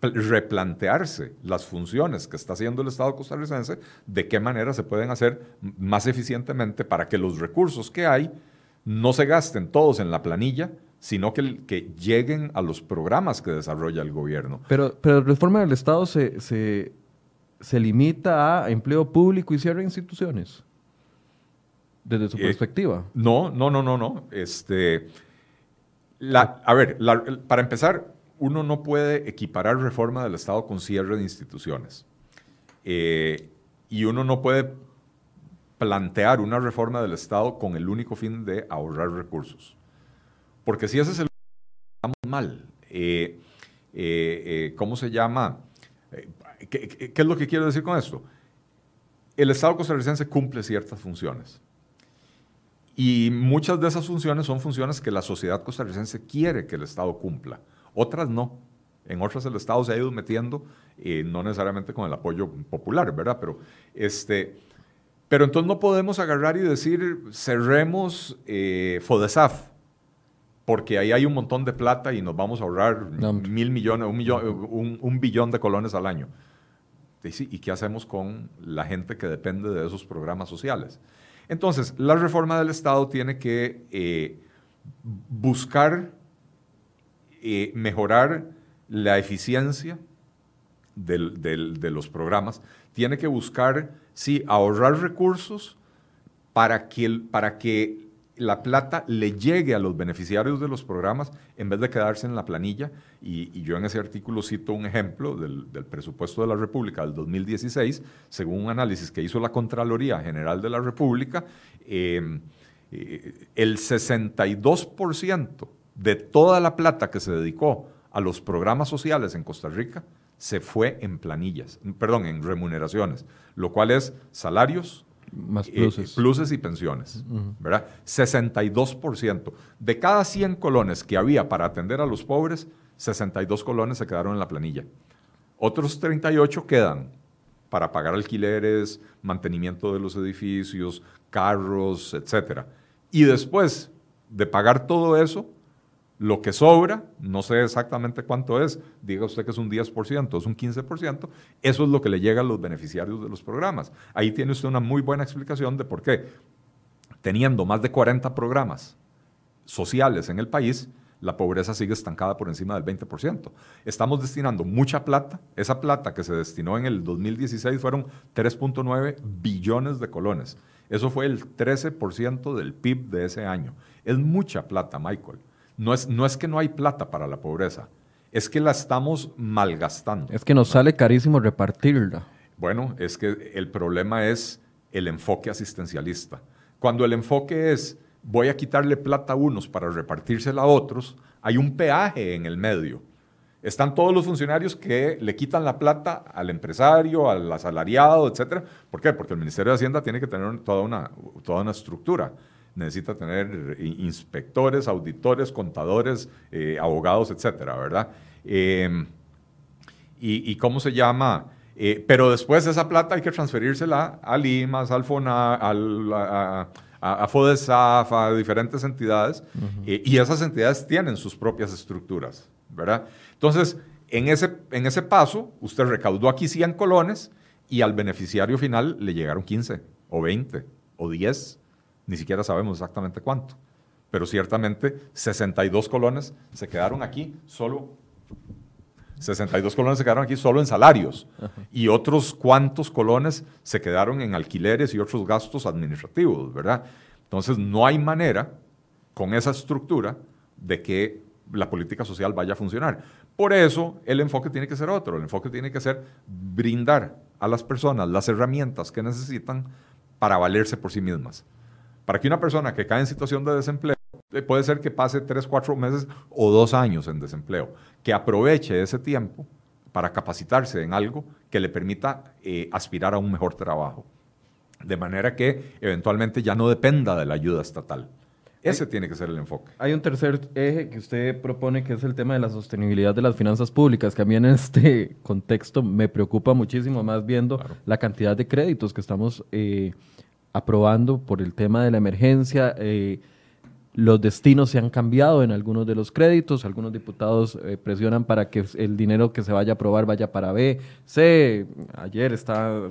replantearse las funciones que está haciendo el Estado costarricense, de qué manera se pueden hacer más eficientemente para que los recursos que hay no se gasten todos en la planilla, sino que, lleguen a los programas que desarrolla el gobierno. Pero, pero reforma del Estado se, se, limita a empleo público y cierre instituciones, desde su eh, perspectiva. No, no, no, no, no. Este, la, a ver, para empezar, uno no puede equiparar reforma del Estado con cierre de instituciones. Eh, y uno no puede plantear una reforma del Estado con el único fin de ahorrar recursos. Porque si ese es el... Estamos mal. Eh, ¿Cómo se llama? ¿qué, es lo que quiero decir con esto? El Estado costarricense cumple ciertas funciones. Y muchas de esas funciones son funciones que la sociedad costarricense quiere que el Estado cumpla. Otras no. En otras el Estado se ha ido metiendo, eh, no necesariamente con el apoyo popular, ¿verdad? Pero, este, pero entonces no podemos agarrar y decir, cerremos eh, FODESAF, porque ahí hay un montón de plata y nos vamos a ahorrar mil millones, un, millón, un, billón de colones al año. ¿Y qué hacemos con la gente que depende de esos programas sociales? Entonces, la reforma del Estado tiene que eh, buscar eh, mejorar la eficiencia de los programas, tiene que buscar, sí, ahorrar recursos para que, para que la plata le llegue a los beneficiarios de los programas en vez de quedarse en la planilla. Y, yo en ese artículo cito un ejemplo del, presupuesto de la República del 2016, según un análisis que hizo la Contraloría General de la República, em, eh, el 62% de toda la plata que se dedicó a los programas sociales en Costa Rica se fue en planillas, perdón, en remuneraciones, lo cual es salarios, más eh, pluses. y pensiones, ¿verdad? 62%. De cada 100 colones que había para atender a los pobres, 62 colones se quedaron en la planilla. Otros 38 quedan para pagar alquileres, mantenimiento de los edificios, carros, etc. Y después de pagar todo eso, lo que sobra, no sé exactamente cuánto es, diga usted que es un 10%, es un 15%, eso es lo que le llega a los beneficiarios de los programas. Ahí tiene usted una muy buena explicación de por qué, teniendo más de 40 programas sociales en el país, la pobreza sigue estancada por encima del 20%. Estamos destinando mucha plata. Esa plata que se destinó en el 2016 fueron 3.9 billones de colones. Eso fue el 13% del PIB de ese año. Es mucha plata, Michael. No es, no es que no hay plata para la pobreza, es que la estamos malgastando. Es que nos sale carísimo repartirla. Bueno, es que el problema es el enfoque asistencialista. Cuando el enfoque es voy a quitarle plata a unos para repartírsela a otros, hay un peaje en el medio. Están todos los funcionarios que le quitan la plata al empresario, al asalariado, etc. ¿Por qué? Porque el Ministerio de Hacienda tiene que tener toda una, toda una estructura necesita tener inspectores, auditores, contadores, eh, abogados, etcétera, ¿verdad? Em, y, cómo se llama? Eh, pero después esa plata hay que transferírsela a Limas, al FONA, al, a, a, FODESAF, a diferentes entidades, eh, y esas entidades tienen sus propias estructuras, ¿verdad? Entonces, en ese, en ese paso, usted recaudó aquí 100 colones y al beneficiario final le llegaron 15 o 20 o 10 ni siquiera sabemos exactamente cuánto. Pero ciertamente 62 colones se quedaron aquí solo 62 colones se quedaron aquí solo en salarios y otros cuantos colones se quedaron en alquileres y otros gastos administrativos, ¿verdad? Entonces no hay manera con esa estructura de que la política social vaya a funcionar. Por eso el enfoque tiene que ser otro, el enfoque tiene que ser brindar a las personas las herramientas que necesitan para valerse por sí mismas. Para que una persona que cae en situación de desempleo, eh, puede ser que pase tres, cuatro meses o dos años en desempleo, que aproveche ese tiempo para capacitarse en algo que le permita eh, aspirar a un mejor trabajo. De manera que eventualmente ya no dependa de la ayuda estatal. Ese tiene que ser el enfoque. Hay un tercer eje que usted propone, que es el tema de la sostenibilidad de las finanzas públicas, que a mí en este contexto me preocupa muchísimo, más viendo la cantidad de créditos que estamos eh, aprobando por el tema de la emergencia. Eh, los destinos se han cambiado en algunos de los créditos, algunos diputados eh, presionan para que el dinero que se vaya a aprobar vaya para B, C. Ayer está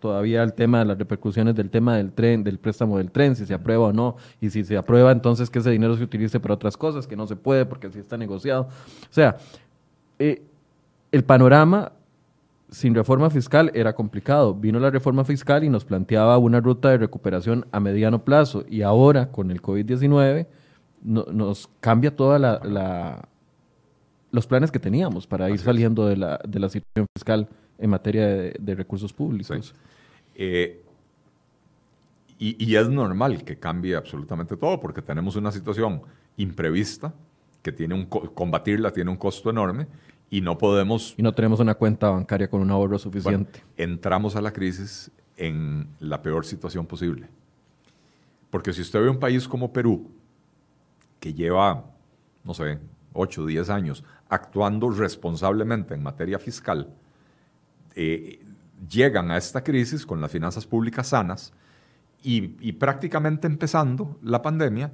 todavía el tema de las repercusiones del tema del tren, del préstamo del tren, si se aprueba o no, y si se aprueba, entonces que ese dinero se utilice para otras cosas, que no se puede porque si está negociado. O sea, eh, el panorama sin reforma fiscal era complicado. Vino la reforma fiscal y nos planteaba una ruta de recuperación a mediano plazo y ahora con el COVID-19 nos cambia toda la, los planes que teníamos para ir saliendo de la, de la situación fiscal en materia de, recursos públicos. Eh, y, y, es normal que cambie absolutamente todo porque tenemos una situación imprevista que tiene un combatirla tiene un costo enorme y no podemos... Y no tenemos una cuenta bancaria con un ahorro suficiente. entramos a la crisis en la peor situación posible. Porque si usted ve un país como Perú, que lleva, no sé, 8, 10 años, actuando responsablemente en materia fiscal, eh, llegan a esta crisis con las finanzas públicas sanas y, prácticamente empezando la pandemia,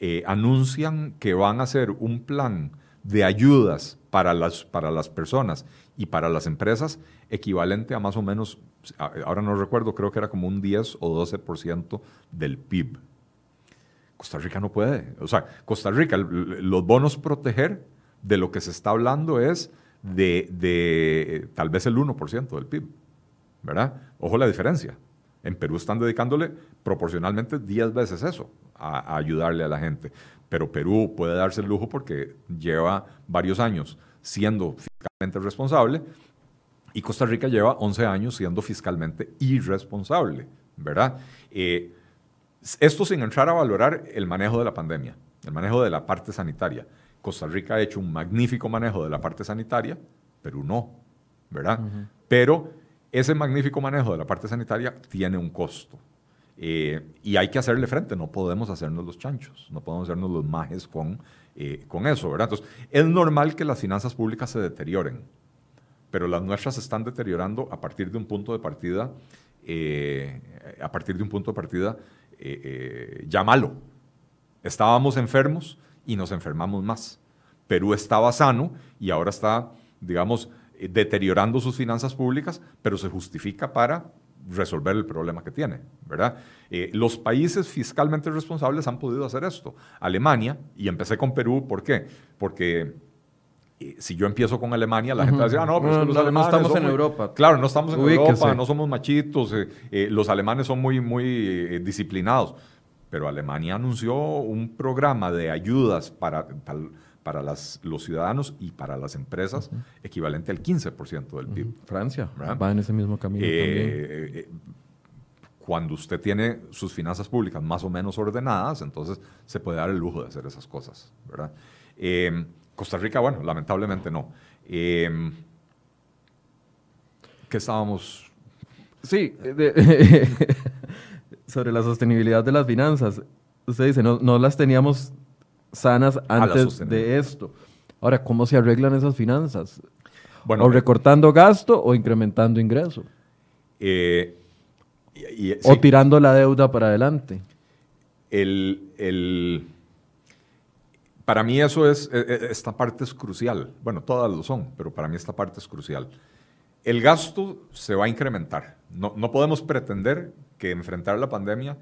eh, anuncian que van a hacer un plan de ayudas para las, para las personas y para las empresas equivalente a más o menos, ahora no recuerdo, creo que era como un 10 o 12% del PIB. Costa Rica no puede. O sea, Costa Rica, los bonos proteger de lo que se está hablando es de, de tal vez el 1% del PIB. ¿Verdad? Ojo la diferencia. En Perú están dedicándole proporcionalmente 10 veces eso, a, ayudarle a la gente. Pero Perú puede darse el lujo porque lleva varios años siendo fiscalmente responsable y Costa Rica lleva 11 años siendo fiscalmente irresponsable, ¿verdad? Eh, esto sin entrar a valorar el manejo de la pandemia, el manejo de la parte sanitaria. Costa Rica ha hecho un magnífico manejo de la parte sanitaria, Perú no, ¿verdad? Pero ese magnífico manejo de la parte sanitaria tiene un costo. Eh, y hay que hacerle frente, no podemos hacernos los chanchos, no podemos hacernos los majes con, eh, con eso, ¿verdad? Entonces, es normal que las finanzas públicas se deterioren, pero las nuestras se están deteriorando a partir de un punto de partida, eh, a partir de un punto de partida ya malo. Estábamos enfermos y nos enfermamos más. Perú estaba sano y ahora está, digamos, eh, deteriorando sus finanzas públicas, pero se justifica para resolver el problema que tiene, ¿verdad? Eh, los países fiscalmente responsables han podido hacer esto. Alemania, y empecé con Perú, ¿por qué? Porque eh, si yo empiezo con Alemania, la gente va a decir, ah, no, pero los alemanes... No estamos en Europa. Claro, no estamos en Europa, no somos machitos, los alemanes son muy, muy disciplinados. Pero Alemania anunció un programa de ayudas para, para para las, los ciudadanos y para las empresas equivalente al 15% del PIB. Francia va en ese mismo camino eh, también. Eh, cuando usted tiene sus finanzas públicas más o menos ordenadas, entonces se puede dar el lujo de hacer esas cosas, ¿verdad? Eh, Costa Rica, bueno, lamentablemente no. ¿Qué estábamos...? Sí, sobre la sostenibilidad de las finanzas. Usted dice, no, no las teníamos sanas antes de esto. Ahora, ¿cómo se arreglan esas finanzas? Bueno, ¿O recortando gasto o incrementando ingreso? Eh, ¿O tirando la deuda para adelante? El, para mí eso es, e, e, esta parte es crucial. Bueno, todas lo son, pero para mí esta parte es crucial. El gasto se va a incrementar. No, no podemos pretender que enfrentar la pandemia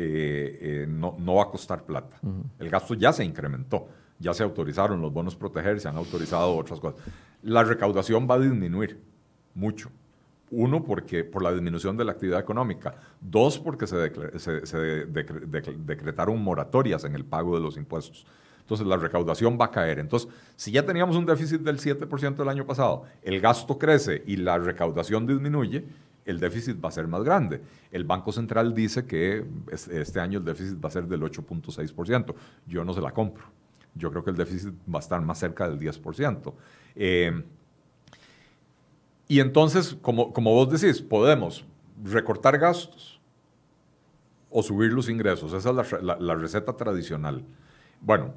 eh, eh, no, no, va a costar plata. El gasto ya se incrementó, ya se autorizaron los bonos proteger, se han autorizado otras cosas. La recaudación va a disminuir mucho. Uno, porque por la disminución de la actividad económica. Dos, porque se, se, decretaron moratorias en el pago de los impuestos. Entonces la recaudación va a caer. Entonces, si ya teníamos un déficit del 7% del año pasado, el gasto crece y la recaudación disminuye, el déficit va a ser más grande. El Banco Central dice que este año el déficit va a ser del 8.6%. Yo no se la compro. Yo creo que el déficit va a estar más cerca del 10%. Eh, y entonces, como, como vos decís, podemos recortar gastos o subir los ingresos. Esa es la, receta tradicional. Bueno,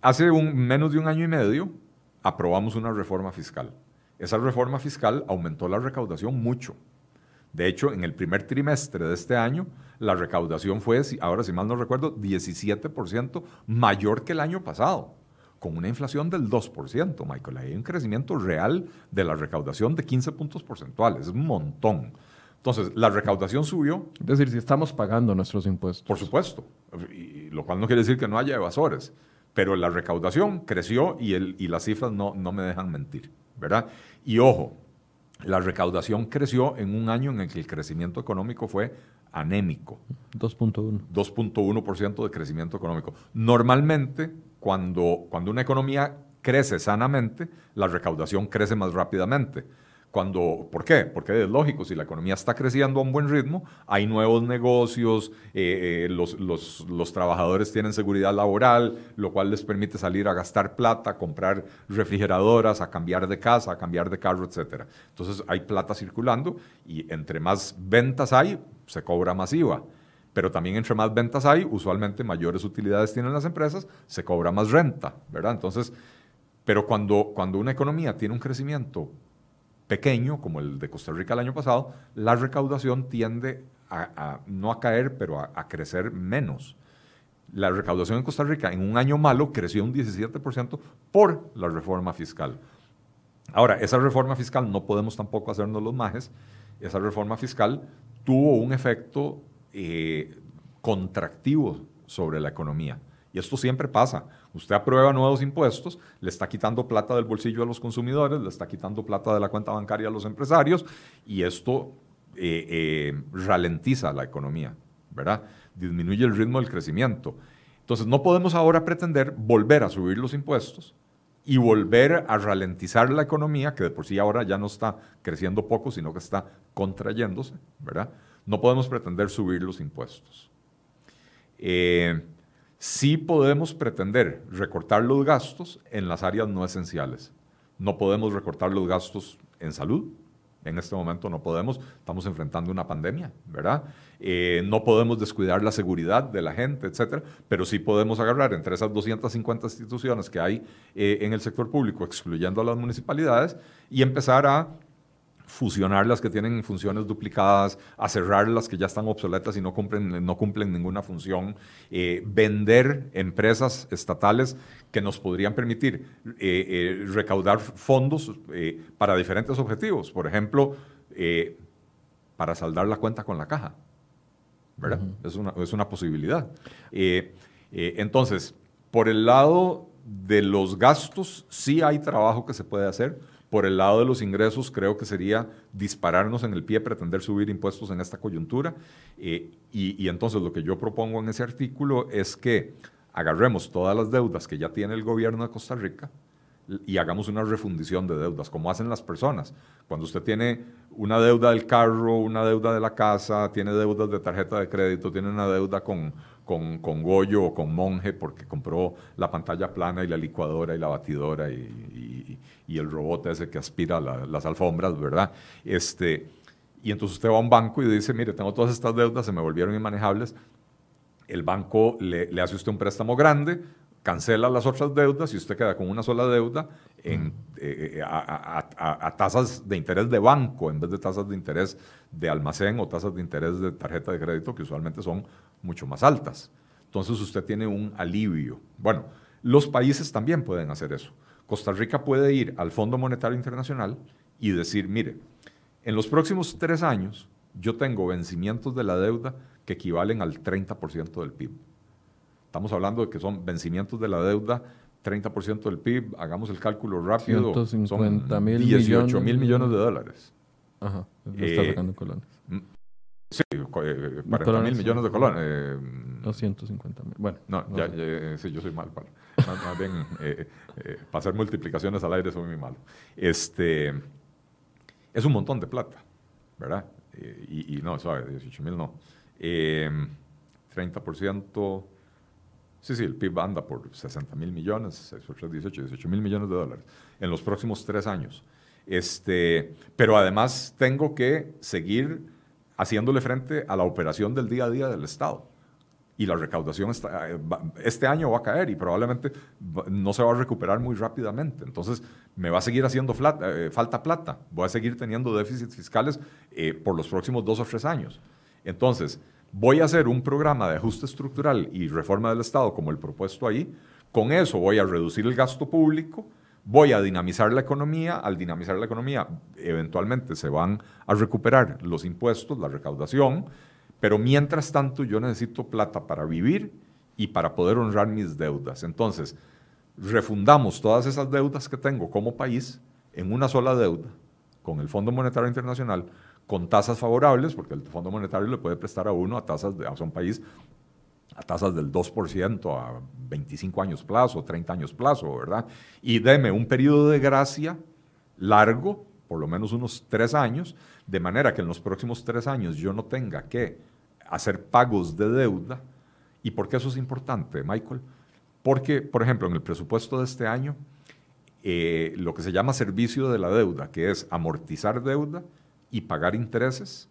hace un, menos de un año y medio aprobamos una reforma fiscal. Esa reforma fiscal aumentó la recaudación mucho. De hecho, en el primer trimestre de este año, la recaudación fue, ahora si mal no recuerdo, 17% mayor que el año pasado, con una inflación del 2%, Michael. Hay un crecimiento real de la recaudación de 15 puntos porcentuales, es un montón. Entonces, la recaudación subió. Es decir, si estamos pagando nuestros impuestos. Por supuesto, lo cual no quiere decir que no haya evasores, pero la recaudación creció y, el, y las cifras no, no me dejan mentir. ¿verdad? Y ojo, la recaudación creció en un año en el que el crecimiento económico fue anémico. 2.1. 2.1% de crecimiento económico. Normalmente, cuando, cuando una economía crece sanamente, la recaudación crece más rápidamente. Cuando, ¿Por qué? Porque es lógico, si la economía está creciendo a un buen ritmo, hay nuevos negocios, eh, eh, los, los, los, trabajadores tienen seguridad laboral, lo cual les permite salir a gastar plata, comprar refrigeradoras, a cambiar de casa, a cambiar de carro, etc. Entonces hay plata circulando y entre más ventas hay, se cobra más IVA. Pero también entre más ventas hay, usualmente mayores utilidades tienen las empresas, se cobra más renta, ¿verdad? Entonces, pero cuando, cuando una economía tiene un crecimiento pequeño, como el de Costa Rica el año pasado, la recaudación tiende a, no a caer, pero a, crecer menos. La recaudación en Costa Rica en un año malo creció un 17% por la reforma fiscal. Ahora, esa reforma fiscal no podemos tampoco hacernos los majes. Esa reforma fiscal tuvo un efecto eh, contractivo sobre la economía. Y esto siempre pasa. Usted aprueba nuevos impuestos, le está quitando plata del bolsillo a los consumidores, le está quitando plata de la cuenta bancaria a los empresarios y esto eh, eh, ralentiza la economía, ¿verdad? Disminuye el ritmo del crecimiento. Entonces no podemos ahora pretender volver a subir los impuestos y volver a ralentizar la economía, que de por sí ahora ya no está creciendo poco, sino que está contrayéndose, ¿verdad? No podemos pretender subir los impuestos. Eh, sí podemos pretender recortar los gastos en las áreas no esenciales. No podemos recortar los gastos en salud. En este momento no podemos, estamos enfrentando una pandemia, ¿verdad? Eh, no podemos descuidar la seguridad de la gente, etcétera, pero sí podemos agarrar entre esas 250 instituciones que hay eh, en el sector público, excluyendo a las municipalidades, y empezar a fusionar las que tienen funciones duplicadas, a cerrar las que ya están obsoletas y no cumplen, no cumplen ninguna función, eh, vender empresas estatales que nos podrían permitir eh, eh, recaudar fondos para diferentes objetivos. Por ejemplo, para saldar la cuenta con la caja. ¿Verdad? es, una, es, una, posibilidad. entonces, por el lado de los gastos, sí hay trabajo que se puede hacer por el lado de los ingresos, creo que sería dispararnos en el pie, pretender subir impuestos en esta coyuntura. Eh, y, entonces lo que yo propongo en ese artículo es que agarremos todas las deudas que ya tiene el gobierno de Costa Rica y hagamos una refundición de deudas, como hacen las personas. Cuando usted tiene una deuda del carro, una deuda de la casa, tiene deudas de tarjeta de crédito, tiene una deuda con, con, con Goyo o con Monje porque compró la pantalla plana y la licuadora y la batidora y, y, el robot ese que aspira las alfombras, ¿verdad? Este, y entonces usted va a un banco y dice, mire, tengo todas estas deudas, se me volvieron inmanejables. El banco le, le hace usted un préstamo grande, cancela las otras deudas y usted queda con una sola deuda en, eh, eh, a, tasas de interés de banco en vez de tasas de interés de almacén o tasas de interés de tarjeta de crédito que usualmente son mucho más altas. Entonces usted tiene un alivio. Bueno, los países también pueden hacer eso. Costa Rica puede ir al Fondo Monetario Internacional y decir, mire, en los próximos tres años yo tengo vencimientos de la deuda que equivalen al 30% del PIB. Estamos hablando de que son vencimientos de la deuda, 30% del PIB, hagamos el cálculo rápido, 150 son 18 mil millones de dólares. Ajá, está eh, sacando colones. Mm, sí, 40 mil millones de colones. Eh, no, 150 mil. Bueno. No, ya, sí, yo soy mal. Más, bien, eh, para hacer multiplicaciones al aire soy muy malo. Este, es un montón de plata, ¿verdad? y, y, no, suave, 18 mil no. 30%, Sí, sí, el PIB anda por 60 mil millones, 18, 18 mil millones de dólares en los próximos tres años. Este, pero además tengo que seguir haciéndole frente a la operación del día a día del Estado. Y la recaudación eh, este año va a caer y probablemente no se va a recuperar muy rápidamente. Entonces, me va a seguir haciendo eh, falta plata. Voy a seguir teniendo déficits fiscales eh, por los próximos dos o tres años. Entonces, voy a hacer un programa de ajuste estructural y reforma del Estado como el propuesto ahí, con eso voy a reducir el gasto público, voy a dinamizar la economía, al dinamizar la economía eventualmente se van a recuperar los impuestos, la recaudación, pero mientras tanto yo necesito plata para vivir y para poder honrar mis deudas. Entonces, refundamos todas esas deudas que tengo como país en una sola deuda con el Fondo Monetario Internacional con tasas favorables, porque el Fondo Monetario le puede prestar a uno a tasas de, a un país a tasas del 2% a 25 años plazo, 30 años plazo, ¿verdad? Y deme un periodo de gracia largo, por lo menos unos tres años, de manera que en los próximos tres años yo no tenga que hacer pagos de deuda. ¿Y por qué eso es importante, Michael? Porque, por ejemplo, en el presupuesto de este año, eh, lo que se llama servicio de la deuda, que es amortizar deuda, y pagar intereses,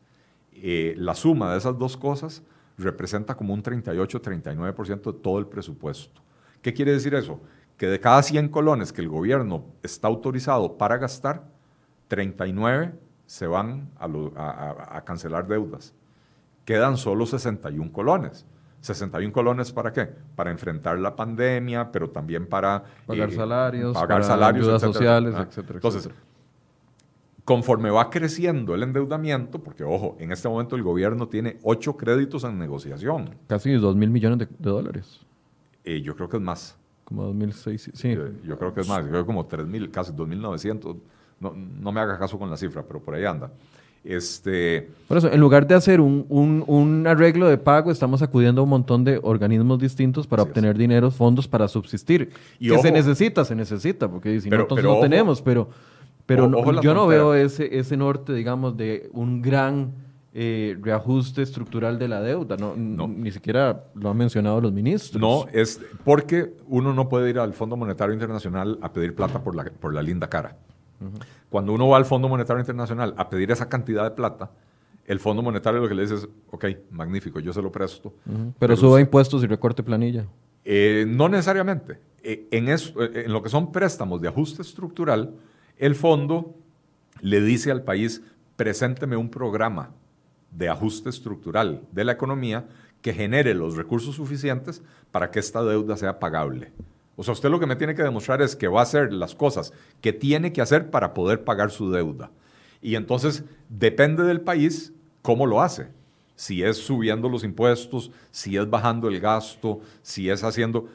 eh, la suma de esas dos cosas representa como un 38-39% de todo el presupuesto. ¿Qué quiere decir eso? Que de cada 100 colones que el gobierno está autorizado para gastar, 39 se van a, cancelar deudas. Quedan solo 61 colones. 61 colones para qué? Para enfrentar la pandemia, pero también para pagar eh, salarios, pagar salarios, ayudas sociales, ah, etcétera. Entonces, conforme va creciendo el endeudamiento, porque ojo, en este momento el gobierno tiene ocho créditos en negociación. Casi 2 mil millones de, dólares. Eh, yo creo que es más. Como 2006, sí. Yo, creo que es más, yo creo que como 3 mil, casi 2.900. No, no me haga caso con la cifra, pero por ahí anda. Este, Por eso, en lugar de hacer un, un, arreglo de pago, estamos acudiendo a un montón de organismos distintos para obtener dinero, fondos para subsistir. Y que se necesita, se necesita, porque si no, entonces no tenemos, pero pero yo no veo ese, ese norte, digamos, de un gran eh, reajuste estructural de la deuda. No, Ni siquiera lo han mencionado los ministros. No, es porque uno no puede ir al Fondo Monetario Internacional a pedir plata por la, por la linda cara. Cuando uno va al Fondo Monetario Internacional a pedir esa cantidad de plata, el Fondo Monetario lo que le dice es, ok, magnífico, yo se lo presto. Pero, suba impuestos y recorte planilla. Eh, no necesariamente. Eh, en, eso, en lo que son préstamos de ajuste estructural, el fondo le dice al país, presénteme un programa de ajuste estructural de la economía que genere los recursos suficientes para que esta deuda sea pagable. O sea, usted lo que me tiene que demostrar es que va a hacer las cosas que tiene que hacer para poder pagar su deuda. Y entonces depende del país cómo lo hace. Si es subiendo los impuestos, si es bajando el gasto, si es haciendo...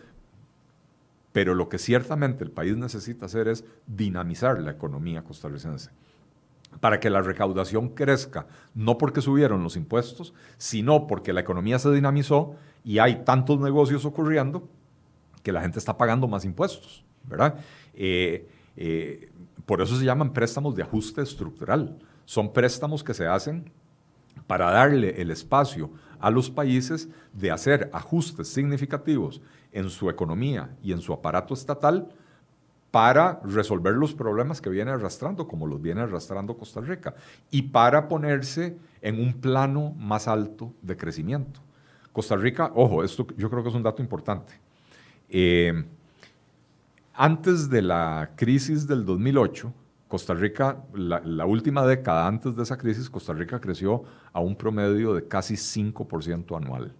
Pero lo que ciertamente el país necesita hacer es dinamizar la economía costarricense para que la recaudación crezca, no porque subieron los impuestos, sino porque la economía se dinamizó y hay tantos negocios ocurriendo que la gente está pagando más impuestos, ¿verdad? Eh, eh, por eso se llaman préstamos de ajuste estructural. Son préstamos que se hacen para darle el espacio a los países de hacer ajustes significativos en su economía y en su aparato estatal para resolver los problemas que viene arrastrando, como los viene arrastrando Costa Rica, y para ponerse en un plano más alto de crecimiento. Costa Rica, ojo, esto yo creo que es un dato importante. Eh, antes de la crisis del 2008, Costa Rica, la, última década antes de esa crisis, Costa Rica creció a un promedio de casi 5% anual.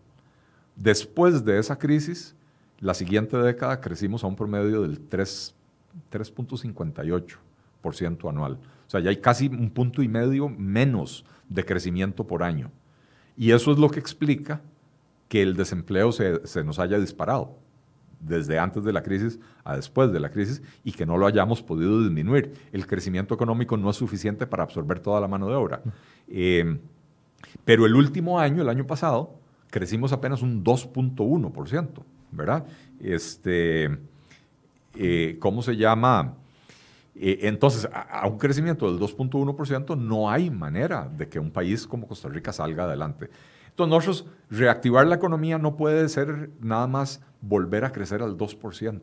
Después de esa crisis, la siguiente década crecimos a un promedio del 3.58% anual. O sea, ya hay casi un punto y medio menos de crecimiento por año. Y eso es lo que explica que el desempleo se, se nos haya disparado desde antes de la crisis a después de la crisis y que no lo hayamos podido disminuir. El crecimiento económico no es suficiente para absorber toda la mano de obra. Eh, pero el último año, el año pasado, crecimos apenas un 2.1%, ¿verdad? Este, eh, ¿Cómo se llama? Eh, entonces, a, un crecimiento del 2.1% no hay manera de que un país como Costa Rica salga adelante. Entonces, nosotros reactivar la economía no puede ser nada más volver a crecer al 2%.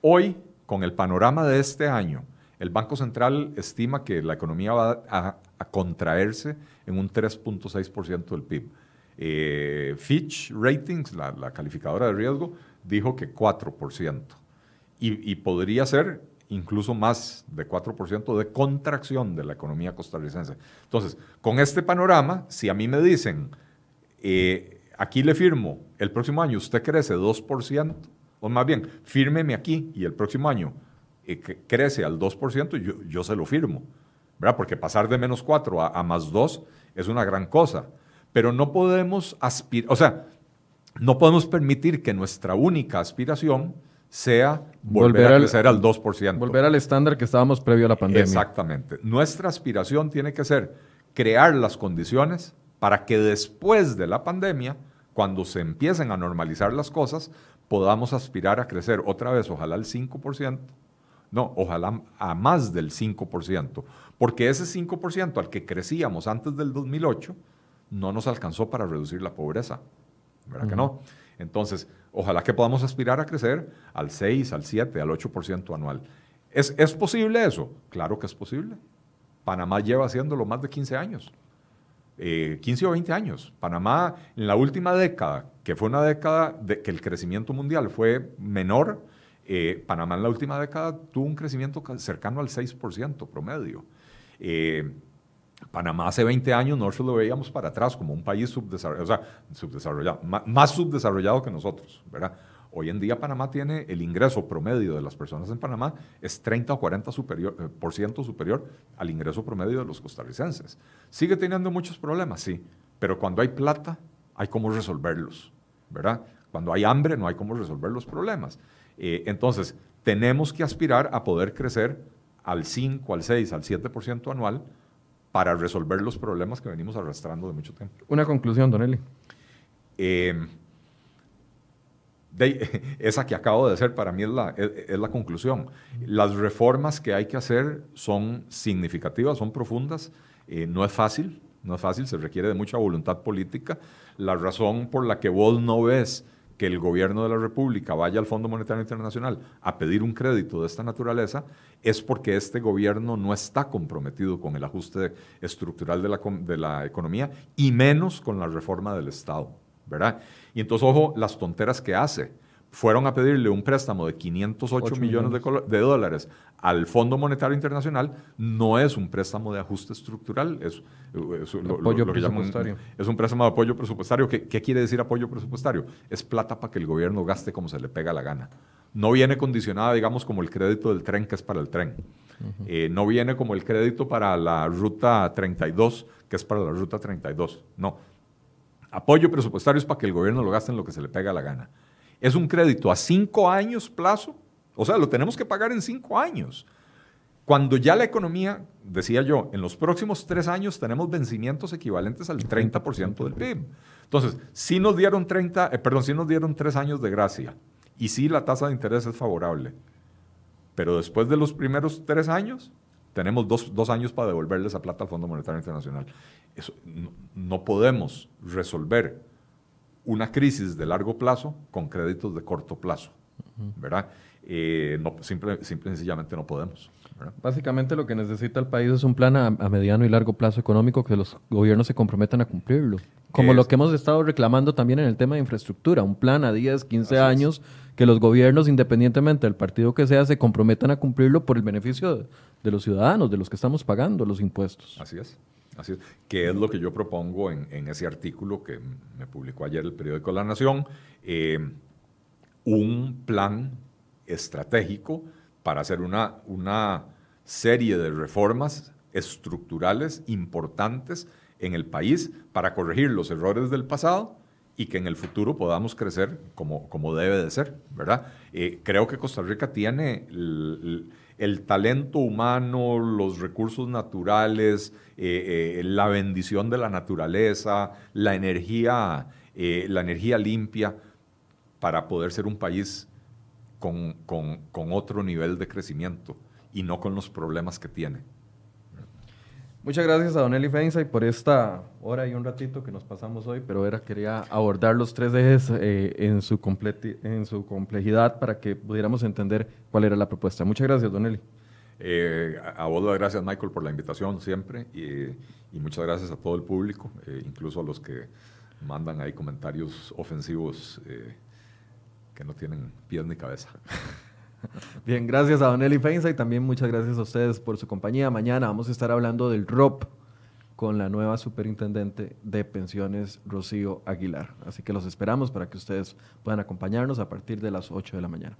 Hoy, con el panorama de este año, el Banco Central estima que la economía va a, contraerse en un 3.6% del PIB. Eh, Fitch Ratings, la, calificadora de riesgo, dijo que 4%. Y, y podría ser incluso más de 4% de contracción de la economía costarricense. Entonces, con este panorama, si a mí me dicen, eh, aquí le firmo, el próximo año usted crece 2%, o más bien, fírmeme aquí y el próximo año eh, crece al 2%, yo, yo se lo firmo, ¿verdad? Porque pasar de menos 4 a, a más 2 es una gran cosa, pero no podemos aspirar, o sea, no podemos permitir que nuestra única aspiración sea volver, a crecer al, 2%. Volver al estándar que estábamos previo a la pandemia. Exactamente. Nuestra aspiración tiene que ser crear las condiciones para que después de la pandemia, cuando se empiecen a normalizar las cosas, podamos aspirar a crecer otra vez, ojalá al 5%, no, ojalá a más del 5%, porque ese 5% al que crecíamos antes del 2008 no nos alcanzó para reducir la pobreza. ¿Verdad que no? Entonces, ojalá que podamos aspirar a crecer al 6, al 7, al 8% anual. ¿Es, ¿Es posible eso? Claro que es posible. Panamá lleva haciéndolo más de 15 años. 15 o 20 años. Panamá en la última década, que fue una década que el crecimiento mundial fue menor, eh, Panamá en la última década tuvo un crecimiento cercano al 6% promedio. Eh, Panamá hace 20 años nosotros lo veíamos para atrás como un país subdesarrollado, o sea, subdesarrollado, más subdesarrollado que nosotros, ¿verdad? Hoy en día Panamá tiene el ingreso promedio de las personas en Panamá es 30 o 40 superior, eh, por ciento superior al ingreso promedio de los costarricenses. Sigue teniendo muchos problemas, sí, pero cuando hay plata hay cómo resolverlos, ¿verdad? Cuando hay hambre no hay cómo resolver los problemas. Eh, entonces, tenemos que aspirar a poder crecer al 5, al 6, al 7% anual para resolver los problemas que venimos arrastrando de mucho tiempo. Una conclusión, Don Eli. Eh, esa que acabo de hacer para mí es la, es, la conclusión. Las reformas que hay que hacer son significativas, son profundas, eh, no es fácil, no es fácil, se requiere de mucha voluntad política. La razón por la que vos no ves que el gobierno de la República vaya al Fondo Monetario Internacional a pedir un crédito de esta naturaleza es porque este gobierno no está comprometido con el ajuste estructural de la, economía y menos con la reforma del Estado, ¿verdad? Y entonces, ojo, las tonteras que hace. Fueron a pedirle un préstamo de 508 millones, De, dólares al Fondo Monetario Internacional. No es un préstamo de ajuste estructural, es, apoyo presupuestario. es un préstamo de apoyo presupuestario. ¿Qué, ¿Qué quiere decir apoyo presupuestario? Es plata para que el gobierno gaste como se le pega la gana. No viene condicionada, digamos, como el crédito del tren, que es para el tren. Eh, no viene como el crédito para la ruta 32, que es para la ruta 32. No, Apoyo presupuestario es para que el gobierno lo gaste en lo que se le pega la gana. Es un crédito a cinco años plazo, o sea, lo tenemos que pagar en cinco años. Cuando ya la economía, decía yo, en los próximos tres años tenemos vencimientos equivalentes al 30% del PIB. Entonces, si nos dieron 30, eh, perdón, sí nos dieron tres años de gracia y sí la tasa de interés es favorable. Pero después de los primeros tres años, tenemos dos, dos años para devolverle esa plata al Fondo Monetario Internacional no, podemos resolver una crisis de largo plazo con créditos de corto plazo, ¿verdad? Eh, no, simple, y sencillamente no podemos. Básicamente lo que necesita el país es un plan a, mediano y largo plazo económico que los gobiernos se comprometan a cumplirlo. Como lo que hemos estado reclamando también en el tema de infraestructura, un plan a 10, 15 años que los gobiernos, independientemente del partido que sea, se comprometan a cumplirlo por el beneficio de los ciudadanos, de los que estamos pagando los impuestos. Así es. Así es, que es lo que yo propongo en, ese artículo que me publicó ayer el periódico La Nación, eh, un plan estratégico para hacer una, una serie de reformas estructurales importantes en el país para corregir los errores del pasado y que en el futuro podamos crecer como, como debe de ser, ¿verdad? Eh, creo que Costa Rica tiene el talento humano, los recursos naturales, eh, eh, la bendición de la naturaleza, la energía, eh, la energía limpia para poder ser un país con, con otro nivel de crecimiento y no con los problemas que tiene. Muchas gracias a Don Eli y por esta hora y un ratito que nos pasamos hoy, pero era, quería abordar los tres ejes eh, en, su en su complejidad para que pudiéramos entender cuál era la propuesta. Muchas gracias, Don Eli. Eh, a, vos las gracias, Michael, por la invitación siempre y, muchas gracias a todo el público, eh, incluso a los que mandan ahí comentarios ofensivos que no tienen pies ni cabeza. Bien, gracias a Don Eli Feinza y también muchas gracias a ustedes por su compañía. Mañana vamos a estar hablando del ROP con la nueva superintendente de pensiones, Rocío Aguilar. Así que los esperamos para que ustedes puedan acompañarnos a partir de las 8 de la mañana.